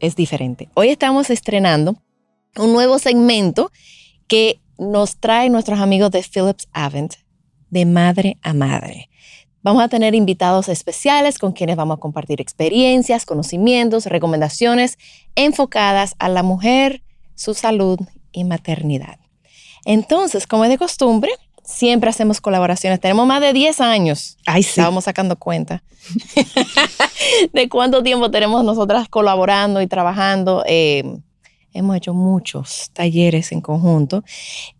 es diferente. Hoy estamos estrenando un nuevo segmento que nos trae nuestros amigos de Philips Avent, de madre a madre. Vamos a tener invitados especiales con quienes vamos a compartir experiencias, conocimientos, recomendaciones enfocadas a la mujer, su salud y maternidad. Entonces, como es de costumbre, siempre hacemos colaboraciones. Tenemos más de 10 años. Ay, sí. Estábamos sacando cuenta de cuánto tiempo tenemos nosotras colaborando y trabajando. Eh, hemos hecho muchos talleres en conjunto.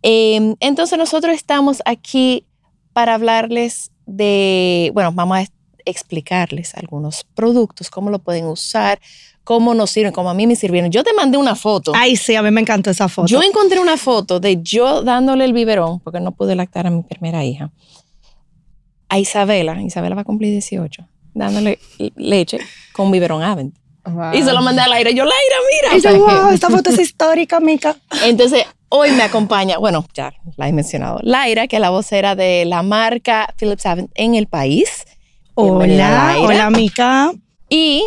Eh, entonces nosotros estamos aquí para hablarles de, bueno, vamos a explicarles algunos productos, cómo lo pueden usar, cómo nos sirven, como a mí me sirvieron. Yo te mandé una foto. Ay, sí, a mí me encantó esa foto. Yo encontré una foto de yo dándole el biberón, porque no pude lactar a mi primera hija, a Isabela. Isabela va a cumplir 18, dándole leche con biberón Avent. Wow. Y se lo mandé al aire. Yo, Laira, mira. Y yo, wow, esta foto es histórica, Mica. Entonces, hoy me acompaña, bueno, ya la he mencionado, Laira, que es la vocera de la marca Philips Avent en el país. Hola, hola, Mica. Y,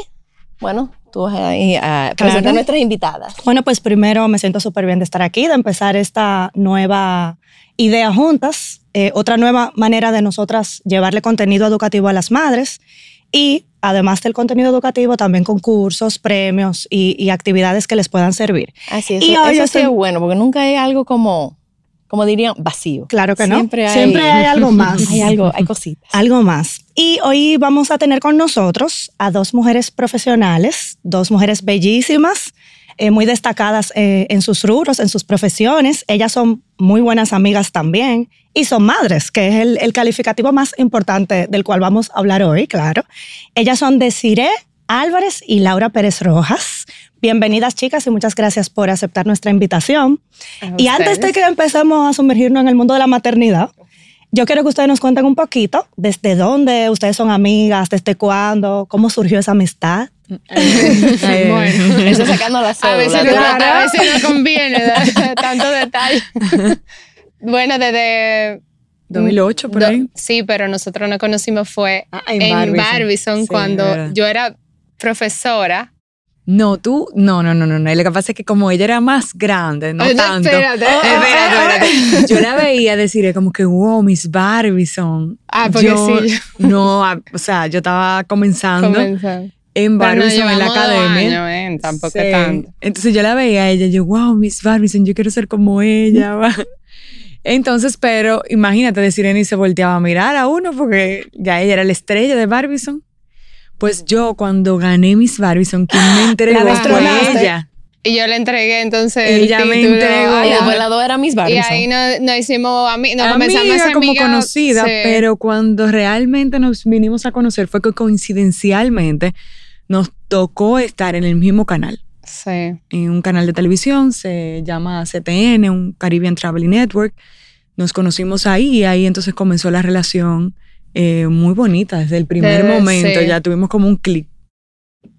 bueno, tú vas a presentar Claro. a nuestras invitadas. Bueno, pues primero me siento súper bien de estar aquí, de empezar esta nueva idea juntas, eh, otra nueva manera de nosotras llevarle contenido educativo a las madres y además del contenido educativo también concursos, premios y, y actividades que les puedan servir. Así es. Y Eso, hoy eso sí estoy- es bueno, porque nunca hay algo como, como dirían, vacío. Claro que no. Siempre hay, Siempre hay algo más. hay algo, hay cositas. Algo más. Y hoy vamos a tener con nosotros a dos mujeres profesionales, dos mujeres bellísimas, eh, muy destacadas eh, en sus rubros, en sus profesiones. Ellas son muy buenas amigas también y son madres, que es el, el calificativo más importante del cual vamos a hablar hoy, claro. Ellas son Desiree Álvarez y Laura Pérez Rojas. Bienvenidas chicas y muchas gracias por aceptar nuestra invitación. Y antes de que empecemos a sumergirnos en el mundo de la maternidad, yo quiero que ustedes nos cuenten un poquito desde dónde ustedes son amigas, desde cuándo, cómo surgió esa amistad. Bueno, Eso sacando la a cédula. veces, ¿tú? no, a veces no conviene dar tanto detalle. Bueno, desde... 2008 por do- ahí. Sí, pero nosotros nos conocimos fue Ah, en, Barbizon. Barbizon Sí, cuando yo era profesora. No, tú, no, no, no, no, no. Lo que pasa es que como ella era más grande, no Ay, no, tanto. espérate. Espérate, espérate. Yo la veía decir como que, wow, Miss Barbizon. Ah, porque Yo- sí, No, o sea, yo estaba comenzando Comenzó. en nos Barbizon en la academia. años, ¿eh? Tampoco Sí. tanto. Entonces yo la veía a ella, yo, wow, Miss Barbizon, yo quiero ser como ella. Entonces, pero imagínate, decir y se volteaba a mirar a uno porque ya ella era la estrella de Barbizon. Pues yo cuando gané Miss Barbizon, quien me entregó fue destronaste. ella. Y yo le entregué entonces el Ella me título entregó. a Y la- después las dos eran mis Y Barbizon. ahí nos, nos hicimos ami- nos amiga comenzamos a ser como conocida, sí. pero cuando realmente nos vinimos a conocer fue que coincidencialmente nos tocó estar en el mismo canal. Sí. en un canal de televisión, se llama CTN, un Caribbean Traveling Network. Nos conocimos ahí y ahí entonces comenzó la relación eh, muy bonita desde el primer Desde- momento. sí. Ya tuvimos como un clic.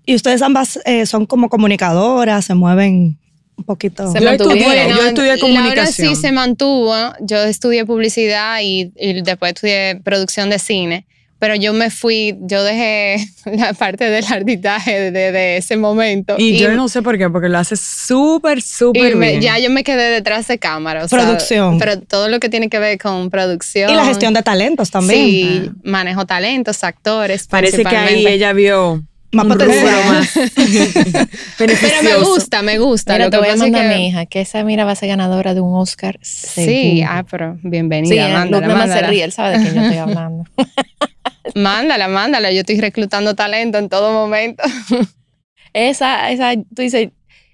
Y ustedes ambas eh, son como comunicadoras, se mueven un poquito. Se Yo estudié, yo estudié Laura comunicación. sí se mantuvo. Yo estudié publicidad y, y después estudié producción de cine. Pero yo me fui, yo dejé la parte del artitaje desde ese momento. Y, yo no sé por qué, porque lo hace súper, súper bien. ya yo me quedé detrás de cámara. o sea, Producción. pero todo lo que tiene que ver con producción. Y la gestión de talentos también. Sí, manejo talentos, actores. Parece que ahí ella vio Más potencial. más Pero me gusta, me gusta. Mira, Lo te que voy a mandar a mi hija, que esa mira va a ser ganadora de un Oscar. Sí, seguro. ah, pero Sí, bienvenida. Luke mándala, nada más se mándala. ríe, él sabe de quién yo estoy hablando. mándala, mándala. Yo estoy reclutando talento en todo momento. esa, esa, tú dices,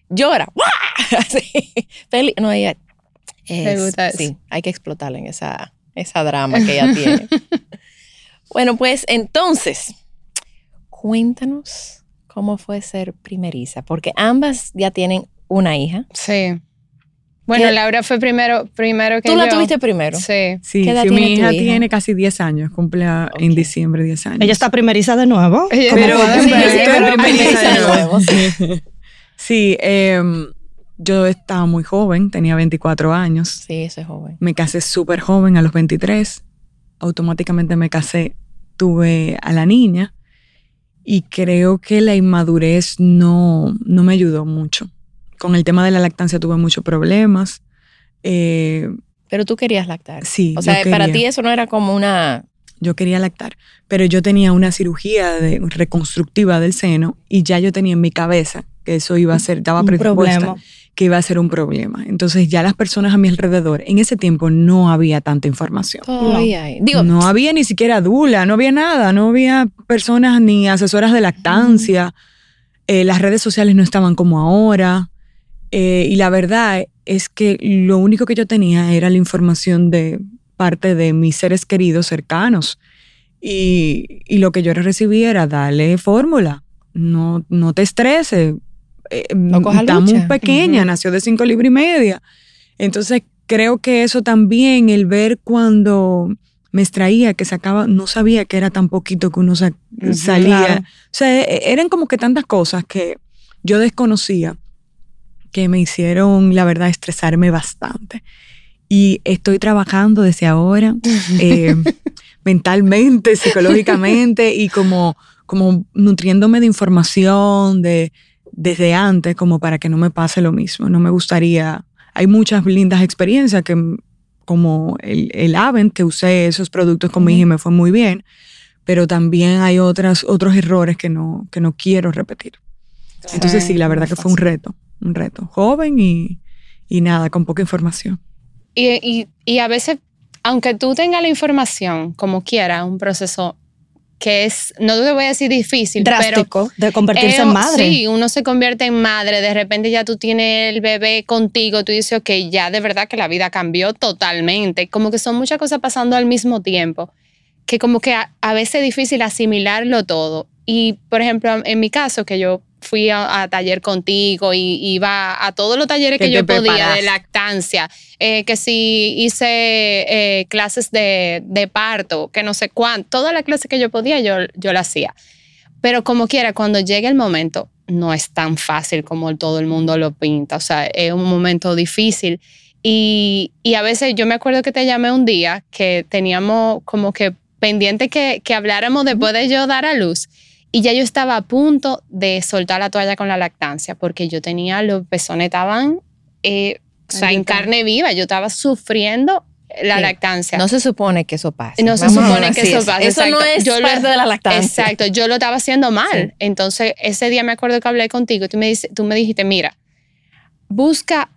llora. Así, feliz. No, ella es- gusta eso. Sí, hay que explotarla en esa, esa drama que ella tiene. bueno, pues entonces, cuéntanos cómo fue ser primeriza, porque ambas ya tienen una hija. Sí. Bueno, ¿Qué? Laura fue primero, primero que Tú la yo. tuviste primero. Sí. Sí, ¿Qué edad sí, tiene mi tu hija hija? tiene casi 10 años, cumple en diciembre 10 años. Ella está primeriza de nuevo. Ella Pero sí, yo sí estoy pero primeriza primeriza de de nuevo. nuevo. Sí, yo estaba muy joven, tenía 24 años. Sí, ese es joven. Me casé súper joven, a los 23. Automáticamente me casé, tuve a la niña y creo que la inmadurez no, no me ayudó mucho. Con el tema de la lactancia tuve muchos problemas. Eh, Pero tú querías lactar. sí, O sea, yo para ti eso no era como una... yo quería lactar, pero yo tenía una cirugía de, reconstructiva del seno y ya yo tenía en mi cabeza que eso iba a ser, estaba predispuesta, problema. que iba a ser un problema. Entonces ya las personas a mi alrededor, en ese tiempo no había tanta información. Todavía hay. Digo, no había ni siquiera dula, no había nada, no había personas ni asesoras de lactancia, eh, las redes sociales no estaban como ahora. Eh, y la verdad es que lo único que yo tenía era la información de parte de mis seres queridos cercanos. Y, y lo que yo recibí era dale fórmula, no, no te estreses. eh, está muy pequeña, nació de cinco libras y media. Entonces creo que eso también, el ver cuando me extraía, que sacaba, no sabía que era tan poquito que uno sa- salía. claro. O sea, e- eran como que tantas cosas que yo desconocía que me hicieron, la verdad, estresarme bastante. Y estoy trabajando desde ahora, eh, mentalmente, psicológicamente y como, como nutriéndome de información de, desde antes, como para que no me pase lo mismo. No me gustaría. Hay muchas lindas experiencias que, como el, el Avent, que usé esos productos con mi hija y me fue muy bien, pero también hay otras, otros errores que no, que no quiero repetir. Entonces sí, la verdad que fue un reto, un reto. Joven y, y nada, con poca información. Y, y, y a veces, aunque tú tengas la información, como quiera, un proceso que es, no te voy a decir difícil, pero Drástico de convertirse Eh, en madre. Sí, uno se convierte en madre, de repente ya tú tienes el bebé contigo, tú dices, ok, ya de verdad que la vida cambió totalmente, como que son muchas cosas pasando al mismo tiempo, que como que a, a veces es difícil asimilarlo todo. Y, por ejemplo, en mi caso, que yo fui a, a taller contigo y iba a todos los talleres que, Que yo podía de lactancia, eh, que si hice eh, clases de, de parto, que no sé cuánto, todas las clases que yo podía, yo, yo las hacía. Pero como quiera, cuando llegue el momento, no es tan fácil como todo el mundo lo pinta. O sea, es un momento difícil. Y, y a veces yo me acuerdo que te llamé un día que teníamos como que pendiente que, que habláramos después de yo dar a luz. Y ya yo estaba a punto de soltar la toalla con la lactancia porque yo tenía los pezones estaban, eh, o sea, en carne viva. Yo estaba sufriendo la Sí. lactancia. no se supone que eso pase. No se Vamos supone que eso pase, Eso no es Yo lo- parte de la lactancia. Exacto, yo lo estaba haciendo mal. Sí. Entonces, ese día me acuerdo que hablé contigo y tú me, dice- tú me dijiste, mira, busca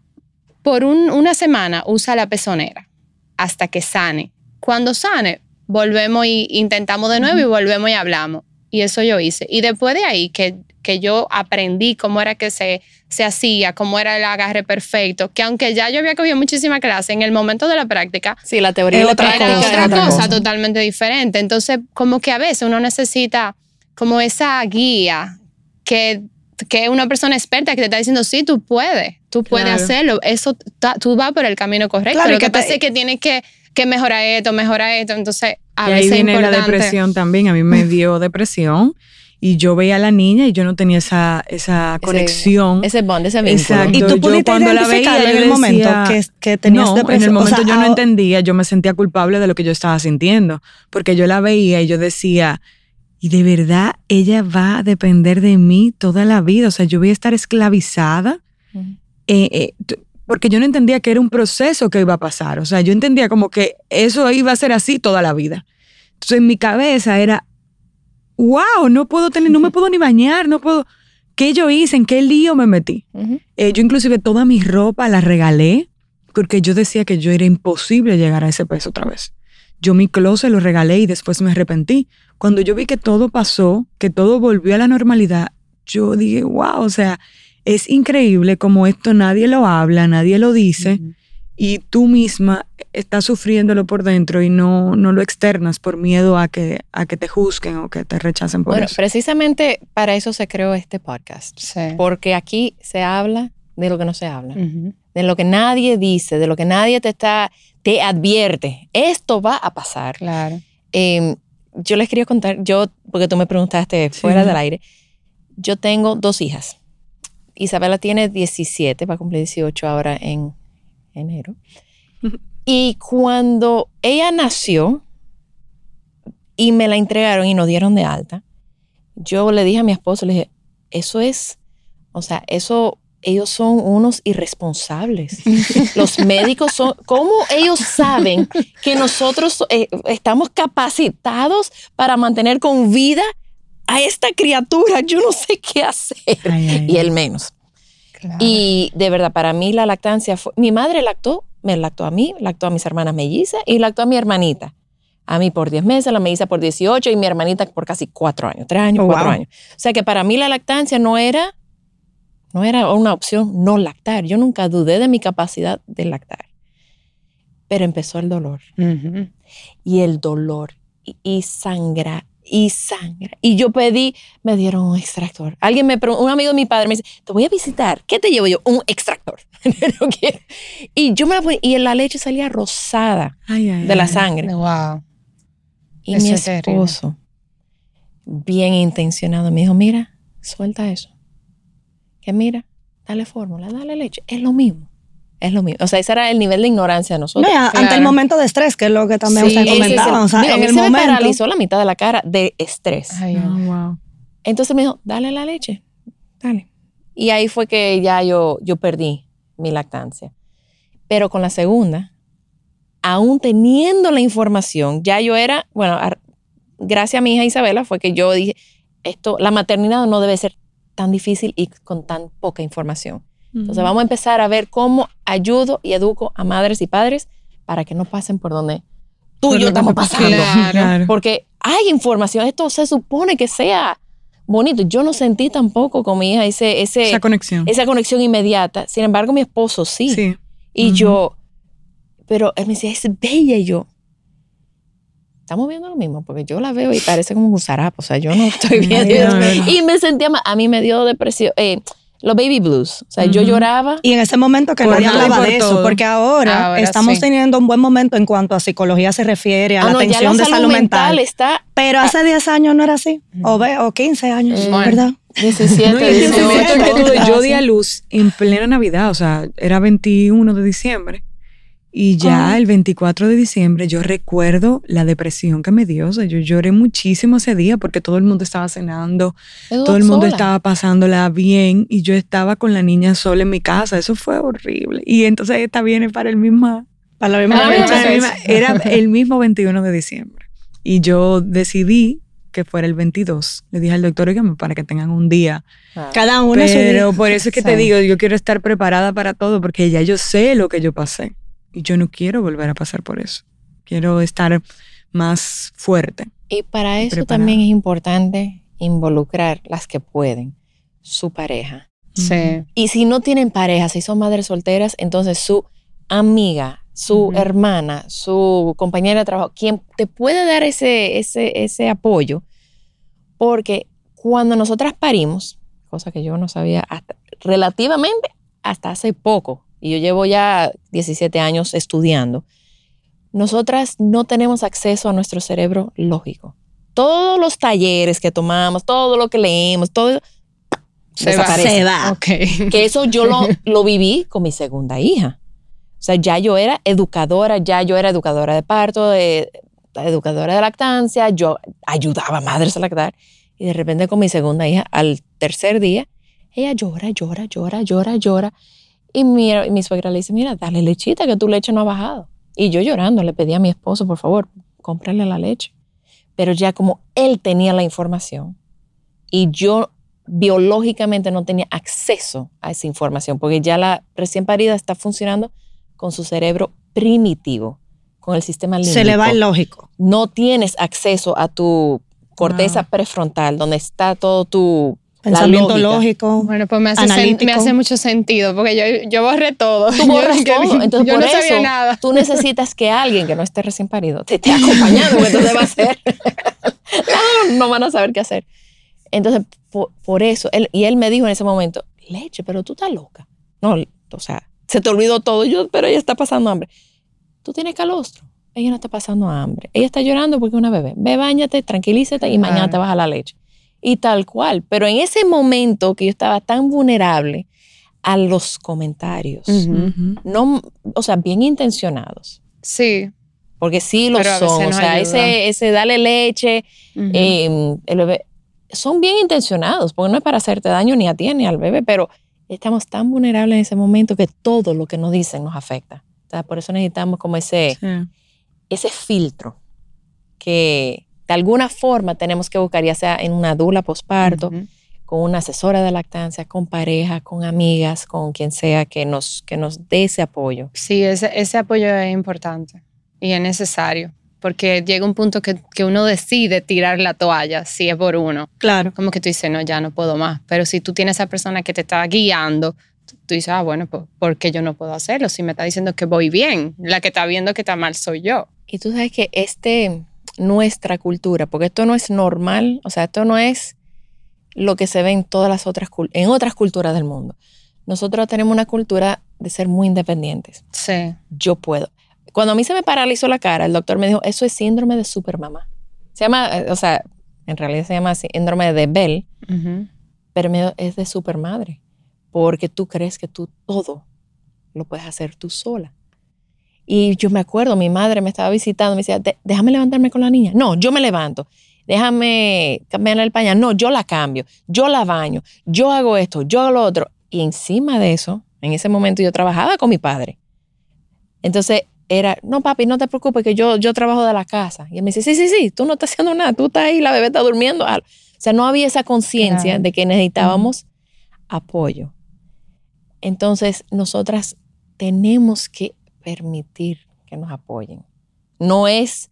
por un- una semana, usa la pezonera hasta que sane. Cuando sane, volvemos y intentamos de nuevo y volvemos y hablamos. Y eso yo hice. Y después de ahí que, que yo aprendí cómo era que se, se hacía, cómo era el agarre perfecto, que aunque ya yo había cogido muchísima clase, en el momento de la práctica, Sí, la teoría otra era cosa, otra es cosa, cosa. totalmente diferente. Entonces, como que a veces uno necesita como esa guía que, que una persona experta que te está diciendo, sí, tú puedes, tú puedes Claro. hacerlo, eso, tú vas por el camino correcto. Claro, Lo que que te- pasa es que tienes que, que mejorar esto, mejorar esto. Entonces, a y ahí veces es viene la importante. depresión también. A mí me dio depresión y yo veía a la niña y yo no tenía esa, esa conexión. Ese bond, ese vínculo. Exacto. Y tú Yo cuando la veía, en el momento que, que tenías no, depresión. en el O momento sea, yo no ah, entendía, yo me sentía culpable de lo que yo estaba sintiendo, porque yo la veía y yo decía, y de verdad ella va a depender de mí toda la vida, o sea, yo voy a estar esclavizada, Ujú. eh, eh, t- porque yo no entendía que era un proceso que iba a pasar, o sea, yo entendía como que eso iba a ser así toda la vida. Entonces en mi cabeza era, wow, no puedo tener, no me puedo ni bañar, no puedo. ¿Qué yo hice? ¿En qué lío me metí? Eh, yo inclusive toda mi ropa la regalé porque yo decía que yo era imposible llegar a ese peso otra vez. Yo mi closet lo regalé y después me arrepentí. Cuando yo vi que todo pasó, que todo volvió a la normalidad, yo dije, wow, o sea, es increíble como esto nadie lo habla, nadie lo dice y tú misma estás sufriéndolo por dentro y no, no lo externas por miedo a que, a que te juzguen o que te rechacen por Bueno, eso. precisamente para eso se creó este podcast. Sí. Porque aquí se habla de lo que no se habla, de lo que nadie dice, de lo que nadie te está, te advierte. Esto va a pasar. Claro. Eh, yo les quería contar, yo, porque tú me preguntaste Sí. fuera del aire, yo tengo dos hijas. Isabela tiene 17, va a cumplir 18 ahora en enero. Y cuando ella nació y me la entregaron y nos dieron de alta, yo le dije a mi esposo, le dije, eso es, o sea, eso, ellos son unos irresponsables. Los médicos son, ¿cómo ellos saben que nosotros eh, estamos capacitados para mantener con vida a esta criatura? Yo no sé qué hacer. Ay, ay, Y él menos. Claro. Y de verdad, para mí la lactancia fue, mi madre lactó, me lactó a mí, lactó a mis hermanas mellizas y lactó a mi hermanita. A mí por 10 meses, la melliza por 18 y mi hermanita por casi 4 años, 3 años, Oh, 4 wow. años. O sea que para mí la lactancia no era, no era una opción no lactar. Yo nunca dudé de mi capacidad de lactar. Pero empezó el dolor y el dolor y, y sangra y sangra. Y yo pedí, me dieron un extractor. Alguien me preguntó, un amigo de mi padre me dice, te voy a visitar, ¿qué te llevo yo? Un extractor. Y yo me la ponía y la leche salía rosada Ay, ay, de la ay. sangre. Wow. Y Eso mi es terrible. esposo, bien intencionado, me dijo, mira, suelta eso. Que mira, dale fórmula, dale leche. Es lo mismo. Es lo mismo. O sea, ese era el nivel de ignorancia de No, nosotros. y a- ante Claro. el momento de estrés, que es lo que también Sí, usted comentaba. O sea, digo, a en mí el se me momento. paralizó la mitad de la cara de estrés. Ay, Oh, wow. Entonces me dijo, dale la leche, dale. Y ahí fue que ya yo, yo perdí mi lactancia. Pero con la segunda, aún teniendo la información, ya yo era, bueno, a- gracias a mi hija Isabela fue que yo dije, esto, la maternidad no debe ser tan difícil y con tan poca información. Entonces vamos a empezar a ver cómo ayudo y educo a madres y padres para que no pasen por donde tú Por y yo estamos pasando. Claro. Porque hay información, esto se supone que sea bonito. Yo no sentí tampoco con mi hija ese, ese, Esa conexión. esa conexión inmediata. Sin embargo, mi esposo sí. Sí. Y Ujú. yo, pero él me decía, es bella. Y yo, estamos viendo lo mismo, porque yo la veo y parece como un zarapo. O sea, yo no estoy Ay, viendo. no, no. Y me sentía mal. A mí me dio depresión, eh, los baby blues. O sea, yo Ujú. lloraba. Y en ese momento que nadie hablaba de eso, todo. porque ahora, Ahora estamos sí. teniendo un buen momento en cuanto a psicología se refiere, a Ah, la no, atención la de salud mental está Pero hace 10 años no era así, o, ve, o 15 años, Bueno. ¿verdad? 17, No, y el 18. sentimiento que tuve, yo di a luz en plena Navidad, o sea, era 21 de diciembre. Y ya el 24 de diciembre yo recuerdo la depresión que me dio. O sea, yo lloré muchísimo ese día porque todo el mundo estaba cenando, todo el mundo sola. estaba pasándola bien y yo estaba con la niña sola en mi casa. Eso fue horrible. Y entonces esta viene para el mismo Para la misma Ah, fecha. Era el misma- Era el mismo 21 de diciembre. Y yo decidí que fuera el 22. Le dije al doctor, oígame, para que tengan un día. Ah. Cada uno su Pero día. por eso es que te digo, yo quiero estar preparada para todo, porque ya yo sé lo que yo pasé. Y yo no quiero volver a pasar por eso. Quiero estar más fuerte. Y para eso preparada. también es importante involucrar las que pueden, su pareja. Sí. Y si no tienen pareja, si son madres solteras, entonces su amiga, su hermana, su compañera de trabajo, quien te puede dar ese, ese, ese apoyo, porque cuando nosotras parimos, cosa que yo no sabía hasta relativamente hasta hace poco, y yo llevo ya 17 años estudiando, nosotras no tenemos acceso a nuestro cerebro lógico. Todos los talleres que tomamos, todo lo que leemos, todo eso, Se va. desaparece. Se va. Ok. Que eso yo lo, lo viví con mi segunda hija. O sea, ya yo era educadora, ya yo era educadora de parto, de- educadora de lactancia, yo ayudaba a madres a lactar. Y de repente con mi segunda hija, al tercer día, ella llora, llora, llora, llora, llora. Y mi, mi suegra le dice, mira, dale lechita, que tu leche no ha bajado. Y yo llorando le pedí a mi esposo, por favor, cómprale la leche. pero ya como él tenía la información y yo biológicamente no tenía acceso a esa información, porque ya la recién parida está funcionando con su cerebro primitivo, con el sistema límbico. Se le va el lógico. No tienes acceso a tu corteza prefrontal, donde está todo tu Pensamiento lógico. Bueno, pues me hace, sen- Analítico. me hace mucho sentido, porque yo, yo borré todo. Tú borras Yo- todo. Entonces, yo por no sabía eso, nada. tú necesitas que alguien que no esté recién parido te esté acompañando, porque entonces va a ser. no, no van a saber qué hacer. Entonces, por, por eso, él, y él me dijo en ese momento, leche, pero tú estás loca. No, o sea, se te olvidó todo. Yo, pero ella está pasando hambre. Tú tienes calostro. Ella no está pasando hambre. Ella está llorando porque es una bebé. Ve, bañate, tranquilízate y mañana te baja la leche. Y tal cual. Pero en ese momento que yo estaba tan vulnerable a los comentarios, no, o sea, bien intencionados. Sí. Porque sí lo Pero son. O sea, ayuda. ese, ese dale leche, eh, el bebé, son bien intencionados, porque no es para hacerte daño ni a ti ni al bebé, pero estamos tan vulnerables en ese momento que todo lo que nos dicen nos afecta. O sea, por eso necesitamos como ese, Sí. ese filtro que de alguna forma tenemos que buscar, ya sea en una dula posparto, con una asesora de lactancia, con pareja, con amigas, con quien sea que nos, que nos dé ese apoyo. Sí, ese, ese apoyo es importante y es necesario, porque llega un punto que, que uno decide tirar la toalla, si es por uno. Claro. Como que tú dices, no, ya no puedo más. Pero si tú tienes esa persona que te está guiando, tú tú dices, ah, bueno, pues, ¿por qué yo no puedo hacerlo? Si me está diciendo que voy bien, la que está viendo que está mal soy yo. Y tú sabes que este, nuestra cultura, porque esto no es normal, o sea, esto no es lo que se ve en todas las otras, en otras culturas del mundo. Nosotros tenemos una cultura de ser muy independientes. Sí. Yo puedo. Cuando a mí se me paralizó la cara, el doctor me dijo, eso es síndrome de supermamá. Se llama, eh, o sea, en realidad se llama síndrome de Bell, pero es de supermadre, porque tú crees que tú todo lo puedes hacer tú sola. Y yo me acuerdo, mi madre me estaba visitando, me decía, "De- déjame levantarme con la niña. No, yo me levanto. Déjame cambiarle el pañal. No, yo la cambio. Yo la baño. Yo hago esto. Yo hago lo otro. Y encima de eso, en ese momento yo trabajaba con mi padre. Entonces era, no papi, no te preocupes que yo, yo trabajo de la casa. Y él me dice, sí, sí, sí, tú no estás haciendo nada. Tú estás ahí, la bebé está durmiendo. O sea, no había esa conciencia Claro. de que necesitábamos apoyo. Entonces, nosotras tenemos que permitir que nos apoyen. No es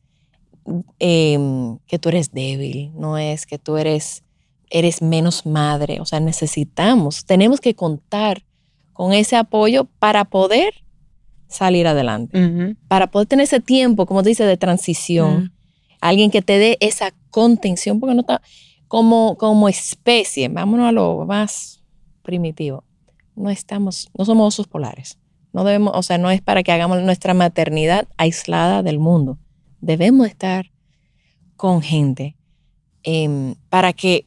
em, que tú eres débil, no es que tú eres, eres menos madre. O sea, necesitamos, tenemos que contar con ese apoyo para poder salir adelante, para poder tener ese tiempo, como te dice, de transición. Mm. Alguien que te dé esa contención, porque no está como, como especie, vámonos a lo más primitivo. No estamos, no somos osos polares. No debemos, o sea, no es para que hagamos nuestra maternidad aislada del mundo. Debemos estar con gente em, para que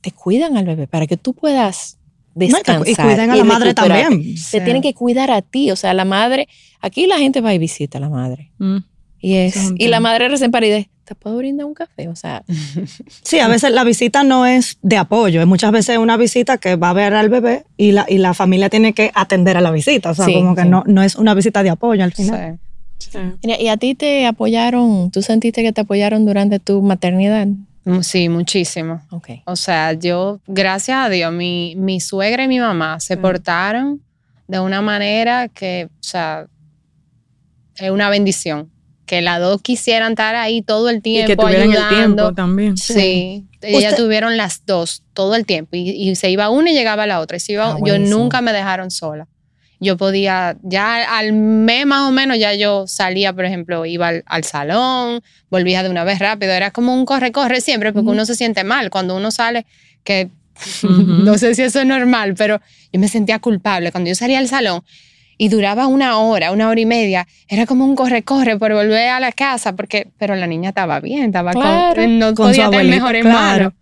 te cuidan al bebé, para que tú puedas No, y que- descansar. y cuiden a la madre también. Te Sí. tienen que cuidar a ti, o sea, la madre, aquí la gente va y visita a la madre. Mm. Y, es, y la madre recién parida, ¿te puedo brindar un café? O sea, Sí, a veces la visita no es de apoyo, es muchas veces una visita que va a ver al bebé y la, y la familia tiene que atender a la visita, o sea, Sí, como que sí. no, no es una visita de apoyo al final. Sí. Sí. mira, ¿y a ti te apoyaron? ¿Tú sentiste que te apoyaron durante tu maternidad? Mm, Sí, muchísimo. Ok. O sea, yo, gracias a Dios, mi, mi suegra y mi mamá se Mm. portaron de una manera que, o sea, es una bendición. Que las dos quisieran estar ahí todo el Y tiempo que tuvieran el tiempo también. Sí, ellas Usted- tuvieron las dos todo el tiempo y, y se iba una y llegaba la otra. Y se iba, Ah, yo nunca me dejaron sola. Yo podía, ya al mes más o menos, ya yo salía, por ejemplo, iba al, al salón, volvía de una vez rápido. Era como un corre-corre siempre porque Ujú. uno se siente mal cuando uno sale, que no sé si eso es normal, pero yo me sentía culpable. Cuando yo salía al salón y duraba una hora, una hora y media, era como un corre-corre por volver a la casa, porque, pero la niña estaba bien, estaba Claro. con, no Con su podía tener mejores claro. manos,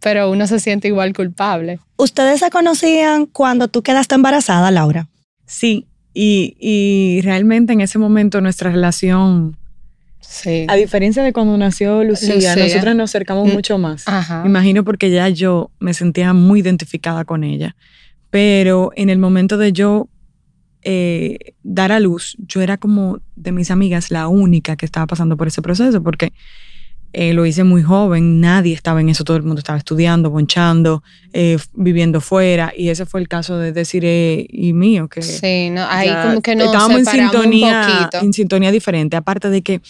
pero uno se siente igual culpable. ¿Ustedes se conocían cuando tú quedaste embarazada, Laura? Sí, y, y realmente en ese momento nuestra relación, Sí. a diferencia de cuando nació Lucía, Lucía. nosotras nos acercamos Mm. mucho más. Ajá. Imagino porque ya yo me sentía muy identificada con ella. Pero en el momento de yo eh, dar a luz, yo era como de mis amigas la única que estaba pasando por ese proceso, porque Eh, lo hice muy joven, nadie estaba en eso, todo el mundo estaba estudiando, bonchando, eh, viviendo fuera, y ese fue el caso de Desiree y mío, que Sí, no, ahí como que nos estábamos en sintonía, en sintonía diferente, aparte de que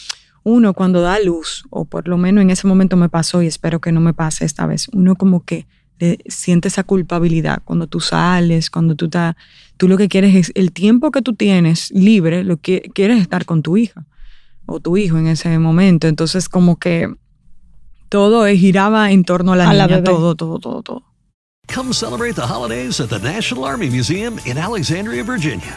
uno cuando da luz, o por lo menos en ese momento me pasó y espero que no me pase esta vez, uno como que le siente esa culpabilidad cuando tú sales, cuando tú estás, tú lo que quieres es el tiempo que tú tienes libre, lo que quieres estar con tu hija o tu hijo en ese momento, entonces como que todo giraba en torno a la A la niña, bebé. todo, todo, todo, todo. Come celebrate the holidays at the National Army Museum in Alexandria, Virginia.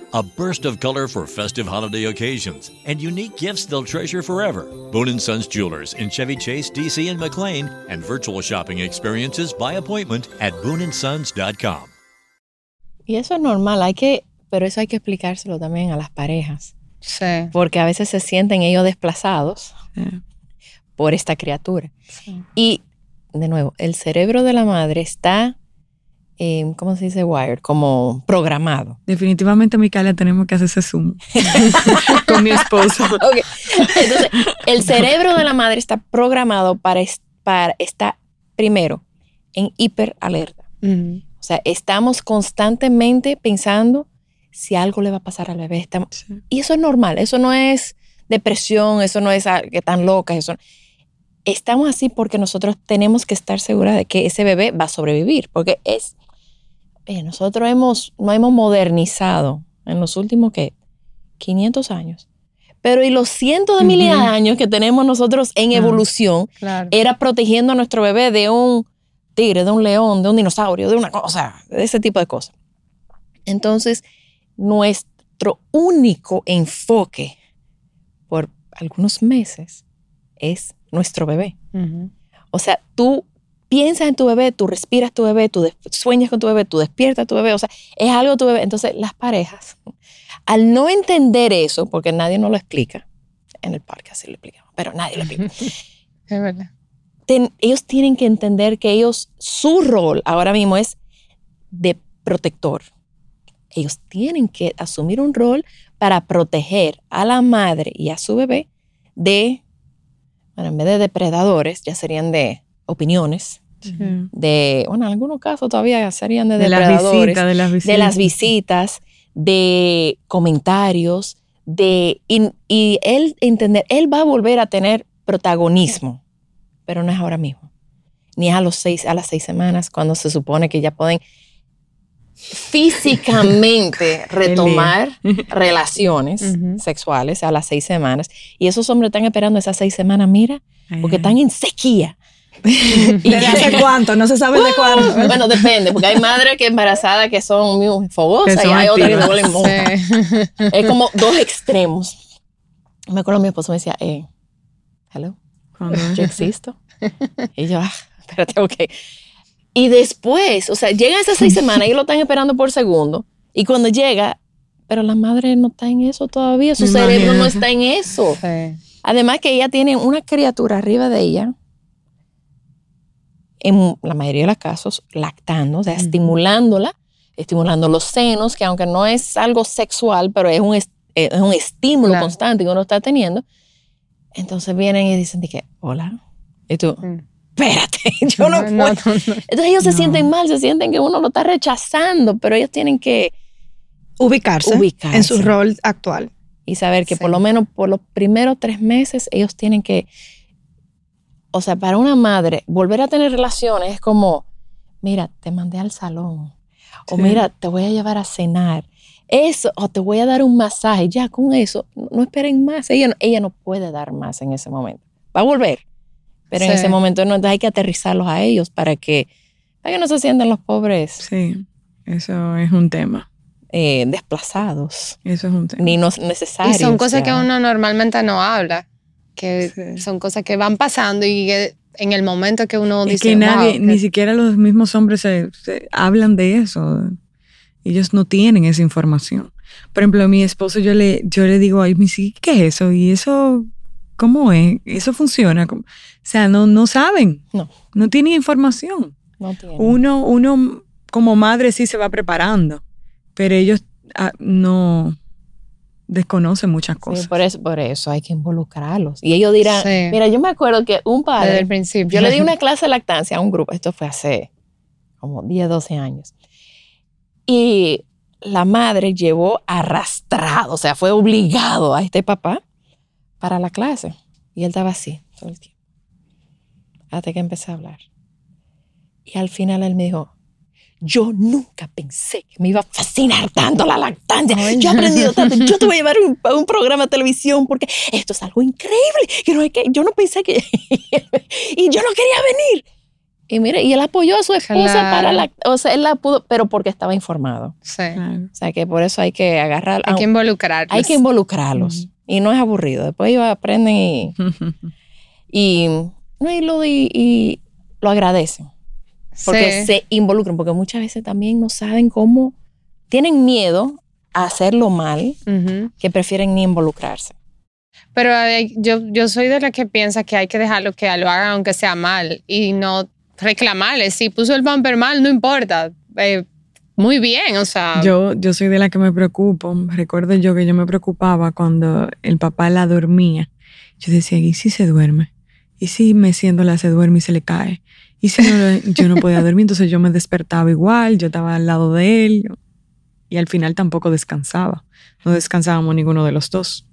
A burst of color for festive holiday occasions and unique gifts they'll treasure forever. Boone & Sons Jewelers in Chevy Chase, DC and McLean and virtual shopping experiences by appointment at booneandsons.com. Y eso es normal, hay que, pero eso hay que explicárselo también a las parejas, Sí. porque a veces se sienten ellos desplazados Sí. por esta criatura. Y, de nuevo, el cerebro de la madre está, eh, ¿cómo se dice? Wired, como programado. Definitivamente, Micaela, tenemos que hacer ese zoom con mi esposo. Ok. Entonces, el cerebro de la madre está programado para, para estar, primero, en hiperalerta. Ujú. O sea, estamos constantemente pensando si algo le va a pasar al bebé. Estamos- Sí. y eso es normal, eso no es depresión, eso no es que tan loca, eso. Estamos así porque nosotros tenemos que estar seguras de que ese bebé va a sobrevivir, porque es, oye, nosotros hemos, no hemos modernizado en los últimos, ¿qué? 500 años. Pero y los cientos de miles de años que tenemos nosotros en evolución, Claro. era protegiendo a nuestro bebé de un tigre, de un león, de un dinosaurio, de una cosa, de ese tipo de cosas. Entonces, nuestro único enfoque por algunos meses es nuestro bebé. O sea, tú piensas en tu bebé, tú respiras tu bebé, tú sueñas con tu bebé, tú despiertas tu bebé, o sea, es algo tu bebé. Entonces, las parejas, al no entender eso, porque nadie nos lo explica, en el podcast sí lo explicamos, pero nadie lo explica Es verdad. ten- ellos tienen que entender que ellos, su rol ahora mismo es de protector. Ellos tienen que asumir un rol para proteger a la madre y a su bebé de, bueno, en vez de depredadores, ya serían de opiniones, Sí. de, bueno, en algunos casos todavía serían de, De las visitas, de las visitas. de las visitas, de comentarios, de y, y él entender, él va a volver a tener protagonismo, pero no es ahora mismo, ni es a los seis, a las seis semanas cuando se supone que ya pueden físicamente retomar relaciones sexuales a las seis semanas y esos hombres están esperando esas seis semanas, mira, porque están en sequía. ¿Desde hace cuánto? No se sabe de cuándo. Bueno, depende, porque hay madres que embarazadas que son muy fogosas y hay otras que duelen mucho. Sí. Es como dos extremos. Me acuerdo mi esposo me decía, eh, hello, yo existo. Y yo, ah, espérate, ok. Y después, o sea, llegan esas seis semanas y lo están esperando por segundo. Y cuando llega, pero la madre no está en eso todavía, su cerebro no está en eso. Sí. Además que ella tiene una criatura arriba de ella, en la mayoría de los casos, lactando, o sea, estimulándola, estimulando los senos, que aunque no es algo sexual, pero es un, es, es un estímulo Claro. constante que uno está teniendo. Entonces vienen y dicen, que, hola. Y tú, Mm. espérate, yo no, puedo. no, no. Entonces ellos se No. sienten mal, se sienten que uno lo está rechazando, pero ellos tienen que Ubicarse, Ubicarse. en su rol actual. y saber que Sí. por lo menos por los primeros tres meses ellos tienen que, o sea, para una madre, volver a tener relaciones es como, mira, te mandé al salón, o Sí. mira, te voy a llevar a cenar, eso, o te voy a dar un masaje, ya con eso, no, no esperen más, ella, no- ella no puede dar más en ese momento, va a volver, pero en ese momento no, entonces hay que aterrizarlos a ellos para que, para que no se sientan los pobres Sí, eso es un tema. eh, desplazados, Eso es un tema. ni no Y necesarios. son cosas que uno normalmente no habla, que Sí. son cosas que van pasando y que en el momento que uno Es dice, que nadie, "Wow, ni que- siquiera los mismos hombres se, se hablan de eso. Ellos no tienen esa información. Por ejemplo, a mi esposo yo le, yo le digo, ay, sí, ¿qué es eso? Y eso, ¿cómo es? Eso funciona. ¿Cómo? O sea, no, no saben. No. No tienen información. No tiene. Uno, uno como madre sí se va preparando, pero ellos ah, no desconocen muchas Sí, cosas. por, eso, por eso hay que involucrarlos. Y ellos dirán, Sí. mira, yo me acuerdo que un desde padre, el principio. yo le di una clase de lactancia a un grupo, esto fue hace como 10, 12 años. Y la madre llevó arrastrado, o sea, fue obligado a este papá para la clase. Y él estaba así todo el tiempo. Hasta que empecé a hablar. Y al final él me dijo, yo nunca pensé que me iba a fascinar tanto la lactancia. Yo he aprendido tanto. Yo te voy a llevar un- a un, programa de televisión porque esto es algo increíble. Que no hay que, yo no pensé que... y yo no quería venir. Y mire, y él apoyó a su esposa Claro. para la... O sea, él la pudo, pero porque estaba informado. Sí. Claro. O sea, que por eso hay que agarrar... Hay que involucrarlos. hay que involucrarlos. Y no es aburrido. Después ellos aprenden y, y, no, y lo, y, y lo agradecen. Porque Sí. se involucran. Porque muchas veces también no saben cómo... Tienen miedo a hacerlo mal Ujú. que prefieren ni involucrarse. Pero hay- yo, yo soy de la que piensa que hay que dejarlo que lo hagan aunque sea mal y no reclamarle. Si puso el bumper mal, no importa. Eh, muy bien, o sea. Yo, yo soy de la que me preocupo. Recuerdo yo que yo me preocupaba cuando el papá la dormía. Yo decía, ¿y si se duerme? ¿Y si meciéndola se duerme y se le cae? ¿Y si no, yo no podía dormir? Entonces yo me despertaba igual, yo estaba al lado de él y al final tampoco descansaba. No descansábamos ninguno de los dos.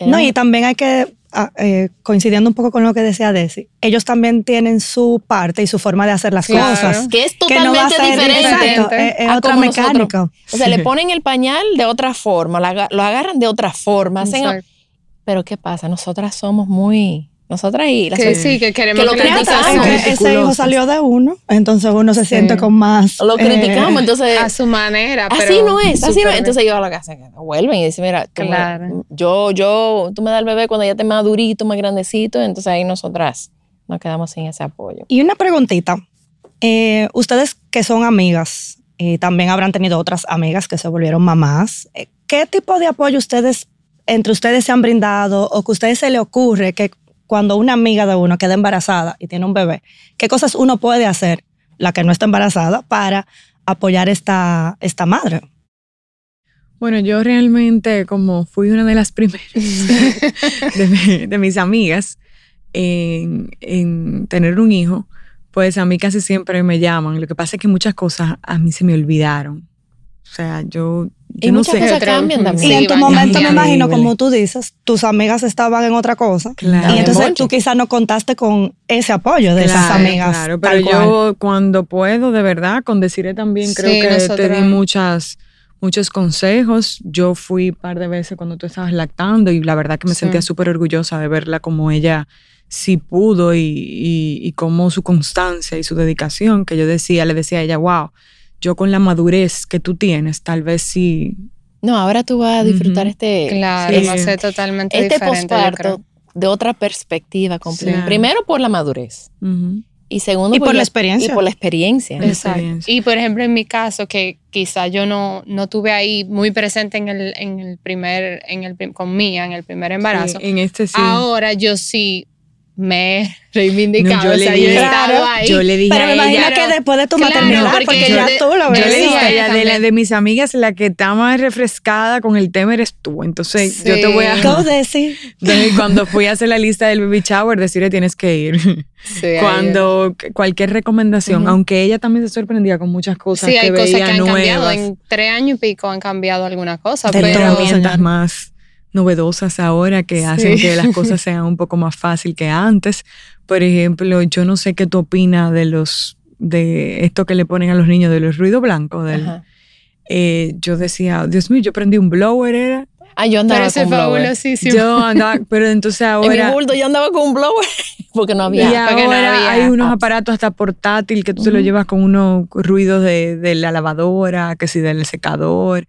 No, y también hay que, ah, eh, coincidiendo un poco con lo que decía Desi, ellos también tienen su parte y su forma de hacer las Claro. cosas. que es Que no va a totalmente ser diferente. exacto, es, es a otra como nosotros. mecánica. O sea, le ponen el pañal de otra forma, lo agarran de otra forma. hacen- pero ¿qué pasa? Nosotras somos muy... Nosotras y las que sí, que queremos que lo criticamos. Ese hijo salió de uno, entonces uno se Sí. siente con más. lo eh, criticamos, entonces... a su manera. Así pero no es, así no es. Entonces ellos a la casa vuelven y dicen, mira, tú me- Claro. yo, yo, tú me das el bebé cuando ya esté más durito, más grandecito, entonces ahí nosotras nos quedamos sin ese apoyo. Y una preguntita. Eh, ustedes que son amigas, y también habrán tenido otras amigas que se volvieron mamás. eh, ¿Qué tipo de apoyo ustedes, entre ustedes se han brindado o que a ustedes se le ocurre que cuando una amiga de uno queda embarazada y tiene un bebé, qué cosas uno puede hacer, la que no está embarazada, para apoyar esta, esta madre? Bueno, yo realmente, como fui una de las primeras de, mi- de mis amigas en, en tener un hijo, pues a mí casi siempre me llaman. Lo que pasa es que muchas cosas a mí se me olvidaron. O sea, yo, yo Y no muchas sé. cosas cambian también. y en tu momento me imagino, como tú dices, tus amigas estaban en otra cosa. Claro. Y entonces tú quizás no contaste con ese apoyo de esas Claro, amigas. Claro, tal pero cual. yo cuando puedo, de verdad, con Desiree también creo Sí, que te nosotras- di muchas, muchos consejos. Yo fui un par de veces cuando tú estabas lactando y la verdad que me Sí. sentía súper orgullosa de verla como ella sí pudo y, y, y como su constancia y su dedicación, que yo decía, le decía a ella, wow, yo con la madurez que tú tienes, tal vez sí. No, ahora tú vas a disfrutar Ujú. este, Claro, Sí. va a ser totalmente este diferente. posparto de otra perspectiva completa. Claro. Primero por la madurez ujú. y segundo Y por porque- la experiencia. Y por la experiencia. Exacto. Y por ejemplo, en mi caso, que quizá yo no, no tuve ahí muy presente en el, en el primer, en el, con Mía, en el primer embarazo. Sí, en este sí. Ahora yo sí me he reivindicado. No, yo o le sea, dije- yo he estado Claro. ahí. Yo le dije Pero me imagino ella, que después de tu Claro, maternidad, porque porque, yo ya tú lo yo ves. Yo le dije a ella, de, la, de mis amigas, la que está más refrescada con el tema eres tú. Entonces, Sí. yo te voy a. Desi. Entonces, cuando fui a hacer la lista del baby shower, decirle tienes que ir. Sí, cuando cualquier recomendación, aunque ella también se sorprendía con muchas cosas Sí, que hay cosas que han cambiado. En tres años y pico han cambiado algunas cosas. Pero todo, herramientas señor. más novedosas ahora que Sí. hacen que las cosas sean un poco más fácil que antes. Por ejemplo, yo no sé qué tú opinas de los de esto que le ponen a los niños de los ruidos blancos. Eh, yo decía, Dios mío, yo prendí un blower, era. Ah, yo andaba pero ese con blower. Yo andaba, pero entonces En mi ahora. bulto yo andaba con un blower porque no Y había. porque no ahora había hay unos apps. aparatos hasta portátil que tú te lo llevas con unos ruidos de, de la lavadora, que si del secador.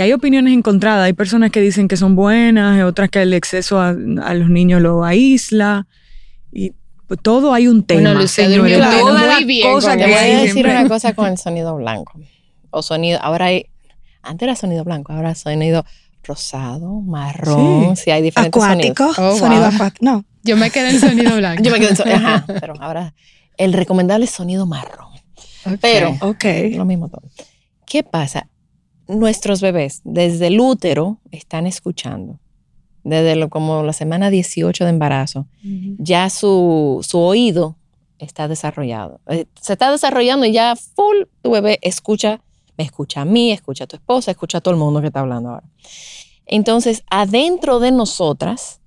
Que hay opiniones encontradas. Hay personas que dicen que son buenas, otras que el exceso a, a los niños lo aísla. Y todo hay un tema. Bueno, Lucía durmió muy bien Te que voy a decir una cosa con el sonido blanco. O sonido, ahora hay, antes era sonido blanco, ahora sonido rosado, marrón, sí, hay diferentes Acuático, Oh, sonido wow. acuático. No, Yo me quedé en sonido blanco. sonidos. Yo me quedo en so- ajá, pero ahora el recomendable es sonido marrón. Pero ok. lo mismo todo. ¿Qué pasa? Nuestros bebés desde el útero están escuchando. Desde lo, como la semana 18 de embarazo, ya su, su oído está desarrollado. Eh, Se está desarrollando y ya full tu bebé escucha, me escucha a mí, escucha a tu esposa, escucha a todo el mundo que está hablando ahora. Entonces, adentro de nosotras